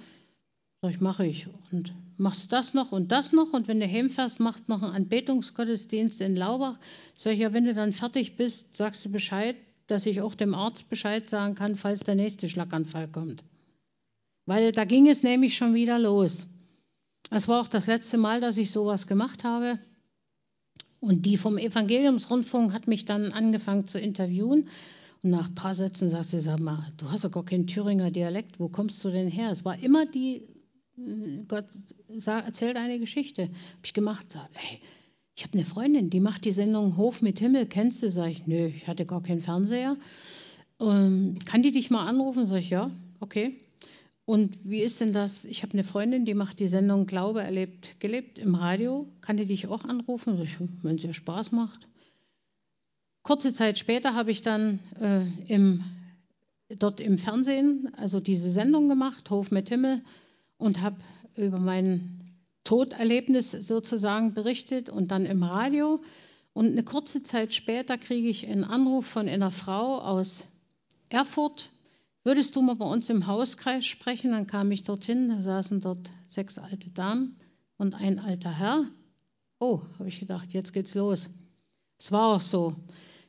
Sag ich, mache ich. Und machst du das noch und das noch und wenn du heimfährst, machst noch einen Anbetungsgottesdienst in Laubach. Sag ich, ja, wenn du dann fertig bist, sagst du Bescheid, dass ich auch dem Arzt Bescheid sagen kann, falls der nächste Schlaganfall kommt. Weil da ging es nämlich schon wieder los. Es war auch das letzte Mal, dass ich sowas gemacht habe. Und die vom Evangeliumsrundfunk hat mich dann angefangen zu interviewen. Und nach ein paar Sätzen sagt sie, sag mal, du hast ja gar keinen Thüringer Dialekt, wo kommst du denn her? Es war immer die, Gott sag, erzählt eine Geschichte. Habe ich gemacht, sag, hey, ich habe eine Freundin, die macht die Sendung Hof mit Himmel, kennst du? Sag ich, nö, ich hatte gar keinen Fernseher. Ähm, kann die dich mal anrufen? Sag ich, ja, okay. Und wie ist denn das? Ich habe eine Freundin, die macht die Sendung Glaube erlebt, gelebt im Radio. Kann die dich auch anrufen? Wenn es ihr Spaß macht. Kurze Zeit später habe ich dann äh, im, dort im Fernsehen, also diese Sendung gemacht, Hof mit Himmel, und habe über meinen Toderlebnis sozusagen berichtet und dann im Radio. Und eine kurze Zeit später kriege ich einen Anruf von einer Frau aus Erfurt. Würdest du mal bei uns im Hauskreis sprechen? Dann kam ich dorthin, da saßen dort sechs alte Damen und ein alter Herr. Oh, habe ich gedacht, jetzt geht's los. Es war auch so.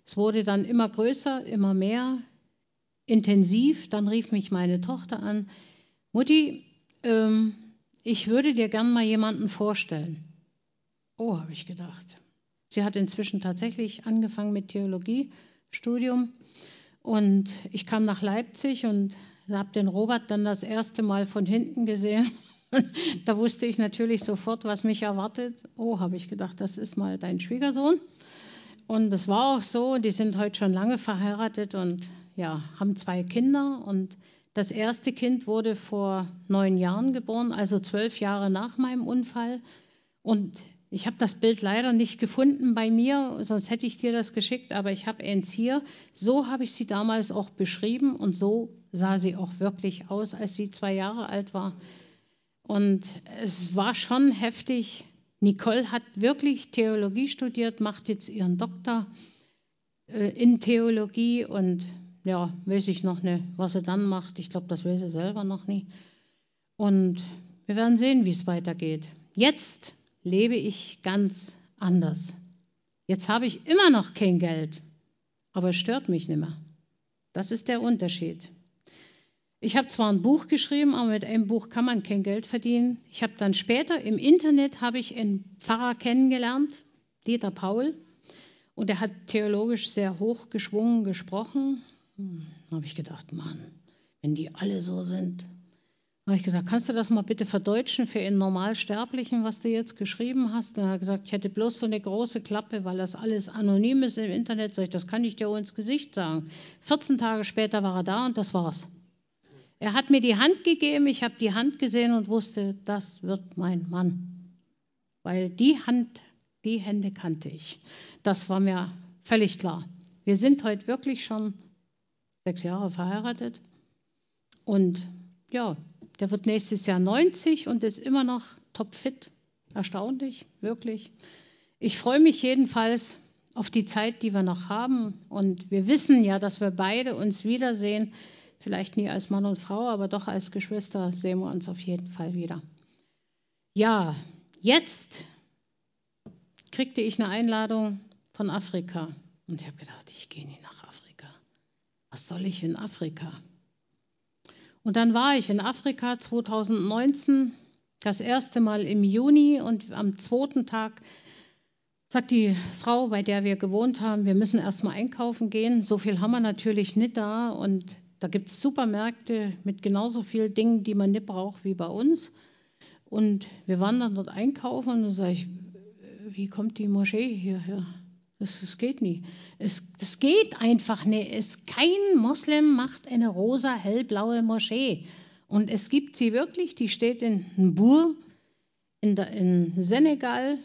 Es wurde dann immer größer, immer mehr, intensiv. Dann rief mich meine Tochter an. Mutti, ähm, ich würde dir gern mal jemanden vorstellen. Oh, habe ich gedacht. Sie hat inzwischen tatsächlich angefangen mit Theologiestudium und ich kam nach Leipzig und habe den Robert dann das erste Mal von hinten gesehen. da wusste ich natürlich sofort, was mich erwartet. Oh, habe ich gedacht, das ist mal dein Schwiegersohn. Und das war auch so. Die sind heute schon lange verheiratet und ja, haben zwei Kinder und das erste Kind wurde vor neun Jahren geboren, also zwölf Jahre nach meinem Unfall. Und ich habe das Bild leider nicht gefunden bei mir, sonst hätte ich dir das geschickt, aber ich habe eins hier. So habe ich sie damals auch beschrieben und so sah sie auch wirklich aus, als sie zwei Jahre alt war. Und es war schon heftig. Nicole hat wirklich Theologie studiert, macht jetzt ihren Doktor äh, in Theologie und ja, weiß ich noch nicht, was sie dann macht. Ich glaube, das weiß sie selber noch nie. Und wir werden sehen, wie es weitergeht. Jetzt lebe ich ganz anders. Jetzt habe ich immer noch kein Geld, aber es stört mich nicht mehr. Das ist der Unterschied. Ich habe zwar ein Buch geschrieben, aber mit einem Buch kann man kein Geld verdienen. Ich habe dann später im Internet habe ich einen Pfarrer kennengelernt, Dieter Paul, und er hat theologisch sehr hoch geschwungen gesprochen hm, habe ich gedacht, Mann, wenn die alle so sind. Habe ich gesagt, kannst du das mal bitte verdeutschen für einen Normalsterblichen, was du jetzt geschrieben hast? Dann hat er gesagt, ich hätte bloß so eine große Klappe, weil das alles anonym ist im Internet. Sag ich, das kann ich dir auch ins Gesicht sagen. 14 Tage später war er da und das war's. Er hat mir die Hand gegeben, ich habe die Hand gesehen und wusste, das wird mein Mann. Weil die Hand, die Hände kannte ich. Das war mir völlig klar. Wir sind heute wirklich schon sechs Jahre verheiratet. Und ja, der wird nächstes Jahr 90 und ist immer noch topfit. Erstaunlich, wirklich. Ich freue mich jedenfalls auf die Zeit, die wir noch haben. Und wir wissen ja, dass wir beide uns wiedersehen. Vielleicht nie als Mann und Frau, aber doch als Geschwister sehen wir uns auf jeden Fall wieder. Ja, jetzt kriegte ich eine Einladung von Afrika. Und ich habe gedacht, ich gehe nie nach Afrika was soll ich in Afrika? Und dann war ich in Afrika 2019 das erste Mal im Juni und am zweiten Tag sagt die Frau, bei der wir gewohnt haben, wir müssen erstmal einkaufen gehen. So viel haben wir natürlich nicht da und da gibt es Supermärkte mit genauso vielen Dingen, die man nicht braucht wie bei uns. Und wir waren dann dort einkaufen und dann sage ich, wie kommt die Moschee hierher? Das, das geht nie. Es, das geht einfach nicht. Es, kein Moslem macht eine rosa hellblaue Moschee. Und es gibt sie wirklich, die steht in Mbur in, der, in Senegal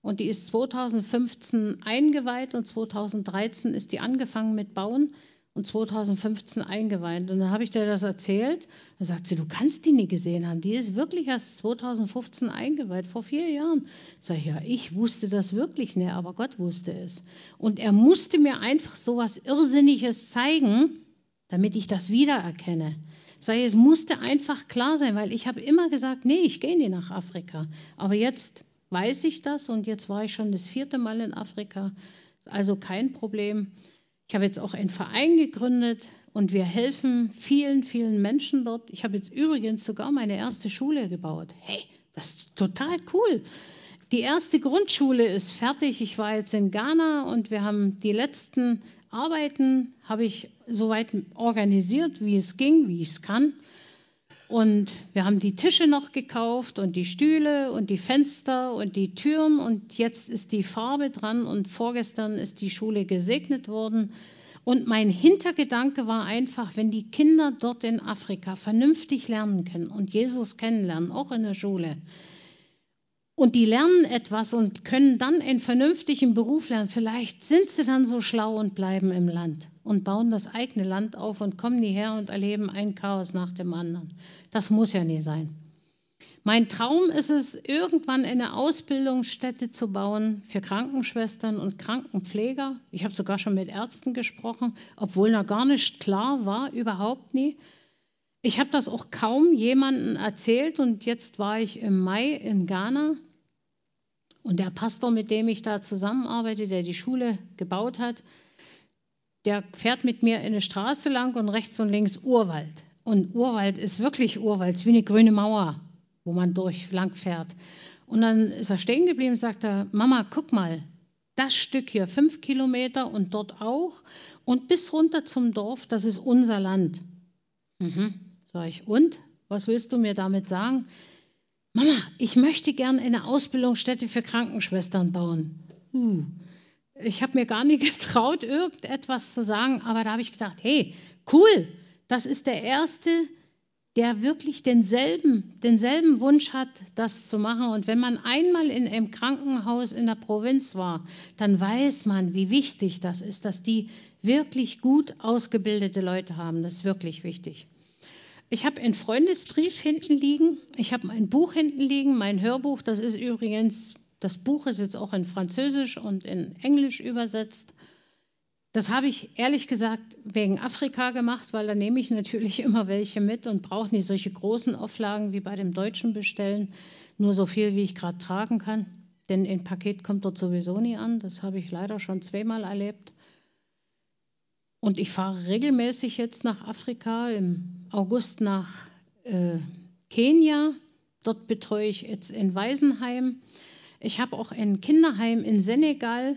und die ist 2015 eingeweiht und 2013 ist die angefangen mit Bauen. Und 2015 eingeweiht. Und dann habe ich dir das erzählt. Dann sagt sie, du kannst die nie gesehen haben. Die ist wirklich erst 2015 eingeweiht, vor vier Jahren. Sag ich, ja, ich wusste das wirklich nicht, aber Gott wusste es. Und er musste mir einfach so was Irrsinniges zeigen, damit ich das wiedererkenne. Sag ich, es musste einfach klar sein, weil ich habe immer gesagt, nee, ich gehe nicht nach Afrika. Aber jetzt weiß ich das und jetzt war ich schon das vierte Mal in Afrika. Also kein Problem. Ich habe jetzt auch einen Verein gegründet und wir helfen vielen, vielen Menschen dort. Ich habe jetzt übrigens sogar meine erste Schule gebaut. Hey, das ist total cool. Die erste Grundschule ist fertig. Ich war jetzt in Ghana und wir haben die letzten Arbeiten, habe ich soweit organisiert, wie es ging, wie ich es kann. Und wir haben die Tische noch gekauft und die Stühle und die Fenster und die Türen und jetzt ist die Farbe dran und vorgestern ist die Schule gesegnet worden. Und mein Hintergedanke war einfach, wenn die Kinder dort in Afrika vernünftig lernen können und Jesus kennenlernen, auch in der Schule, und die lernen etwas und können dann einen vernünftigen Beruf lernen. Vielleicht sind sie dann so schlau und bleiben im Land und bauen das eigene Land auf und kommen hierher und erleben ein Chaos nach dem anderen. Das muss ja nie sein. Mein Traum ist es, irgendwann eine Ausbildungsstätte zu bauen für Krankenschwestern und Krankenpfleger. Ich habe sogar schon mit Ärzten gesprochen, obwohl noch gar nicht klar war, überhaupt nie. Ich habe das auch kaum jemandem erzählt und jetzt war ich im Mai in Ghana und der Pastor, mit dem ich da zusammenarbeite, der die Schule gebaut hat, der fährt mit mir in eine Straße lang und rechts und links Urwald. Und Urwald ist wirklich Urwald, ist wie eine grüne Mauer, wo man durch lang fährt. Und dann ist er stehen geblieben und sagt er, Mama, guck mal, das Stück hier, fünf Kilometer und dort auch und bis runter zum Dorf, das ist unser Land. Mhm. Sag ich, und? Was willst du mir damit sagen? Mama, ich möchte gern eine Ausbildungsstätte für Krankenschwestern bauen. Uh, ich habe mir gar nicht getraut, irgendetwas zu sagen, aber da habe ich gedacht, hey, cool, das ist der Erste, der wirklich denselben, denselben Wunsch hat, das zu machen. Und wenn man einmal in einem Krankenhaus in der Provinz war, dann weiß man, wie wichtig das ist, dass die wirklich gut ausgebildete Leute haben. Das ist wirklich wichtig. Ich habe einen Freundesbrief hinten liegen. Ich habe ein Buch hinten liegen, mein Hörbuch. Das ist übrigens, das Buch ist jetzt auch in Französisch und in Englisch übersetzt. Das habe ich ehrlich gesagt wegen Afrika gemacht, weil da nehme ich natürlich immer welche mit und brauche nicht solche großen Auflagen wie bei dem Deutschen bestellen. Nur so viel, wie ich gerade tragen kann. Denn ein Paket kommt dort sowieso nie an. Das habe ich leider schon zweimal erlebt. Und ich fahre regelmäßig jetzt nach Afrika, im August nach äh, Kenia. Dort betreue ich jetzt ein Waisenheim. Ich habe auch ein Kinderheim in Senegal,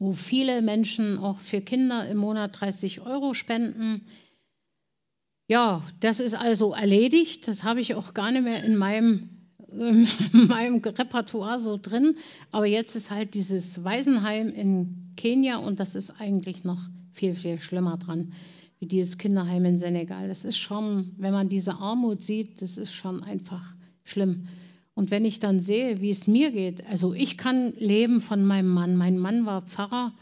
wo viele Menschen auch für Kinder im Monat 30 Euro spenden. Ja, das ist also erledigt. Das habe ich auch gar nicht mehr in meinem, in meinem Repertoire so drin. Aber jetzt ist halt dieses Waisenheim in Kenia und das ist eigentlich noch viel, viel schlimmer dran, wie dieses Kinderheim in Senegal. Das ist schon, wenn man diese Armut sieht, das ist schon einfach schlimm. Und wenn ich dann sehe, wie es mir geht, also ich kann leben von meinem Mann. Mein Mann war Pfarrer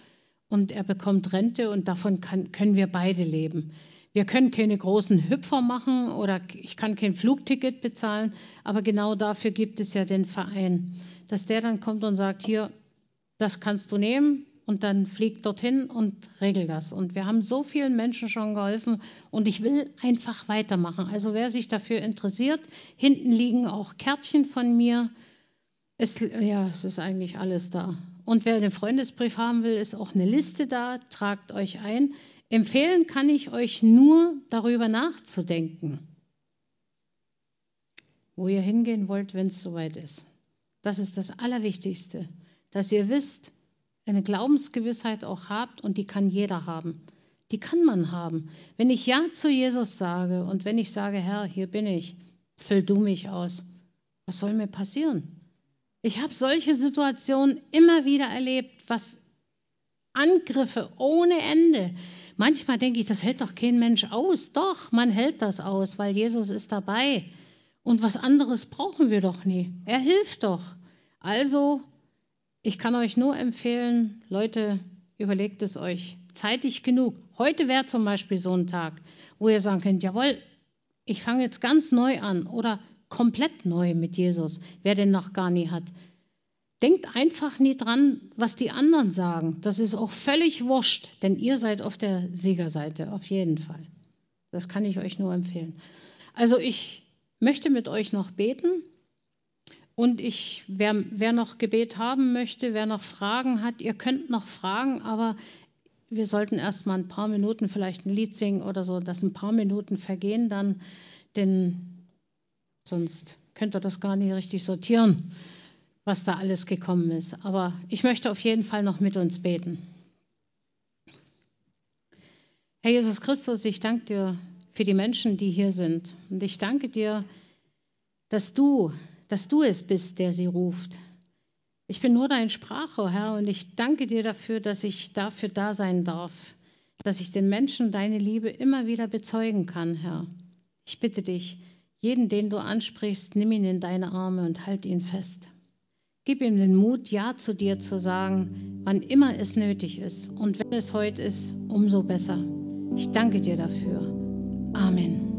und er bekommt Rente und davon kann, können wir beide leben. Wir können keine großen Hüpfer machen oder ich kann kein Flugticket bezahlen, aber genau dafür gibt es ja den Verein, dass der dann kommt und sagt, hier, das kannst du nehmen, und dann fliegt dorthin und regelt das. Und wir haben so vielen Menschen schon geholfen und ich will einfach weitermachen. Also wer sich dafür interessiert, hinten liegen auch Kärtchen von mir. Es, ja, es ist eigentlich alles da. Und wer den Freundesbrief haben will, ist auch eine Liste da. Tragt euch ein. Empfehlen kann ich euch nur, darüber nachzudenken, wo ihr hingehen wollt, wenn es soweit ist. Das ist das Allerwichtigste, dass ihr wisst, eine Glaubensgewissheit auch habt und die kann jeder haben. Die kann man haben. Wenn ich Ja zu Jesus sage und wenn ich sage, Herr, hier bin ich, füll du mich aus, was soll mir passieren? Ich habe solche Situationen immer wieder erlebt, was Angriffe ohne Ende. Manchmal denke ich, das hält doch kein Mensch aus. Doch, man hält das aus, weil Jesus ist dabei. Und was anderes brauchen wir doch nie. Er hilft doch. Also ich kann euch nur empfehlen, Leute, Überlegt es euch zeitig genug. Heute wäre zum Beispiel so ein Tag, wo ihr sagen könnt, jawohl, ich fange jetzt ganz neu an oder komplett neu mit Jesus, wer den noch gar nie hat. Denkt einfach nie dran, was die anderen sagen. Das ist auch völlig wurscht, denn ihr seid auf der Siegerseite, auf jeden Fall. Das kann ich euch nur empfehlen. Also ich möchte mit euch noch beten und ich, wer, wer noch Gebet haben möchte, wer noch Fragen hat, ihr könnt noch fragen, aber wir sollten erst mal ein paar Minuten vielleicht ein Lied singen oder so, dass ein paar Minuten vergehen dann, denn sonst könnt ihr das gar nicht richtig sortieren, was da alles gekommen ist. Aber ich möchte auf jeden Fall noch mit uns beten. Herr Jesus Christus, ich danke dir für die Menschen, die hier sind. Und ich danke dir, dass du, dass du es bist, der sie ruft. Ich bin nur dein Sprachrohr, Herr, und ich danke dir dafür, dass ich dafür da sein darf, dass ich den Menschen deine Liebe immer wieder bezeugen kann, Herr. Ich bitte dich, jeden, den du ansprichst, nimm ihn in deine Arme und halt ihn fest. Gib ihm den Mut, Ja zu dir zu sagen, wann immer es nötig ist. Und wenn es heute ist, umso besser. Ich danke dir dafür. Amen.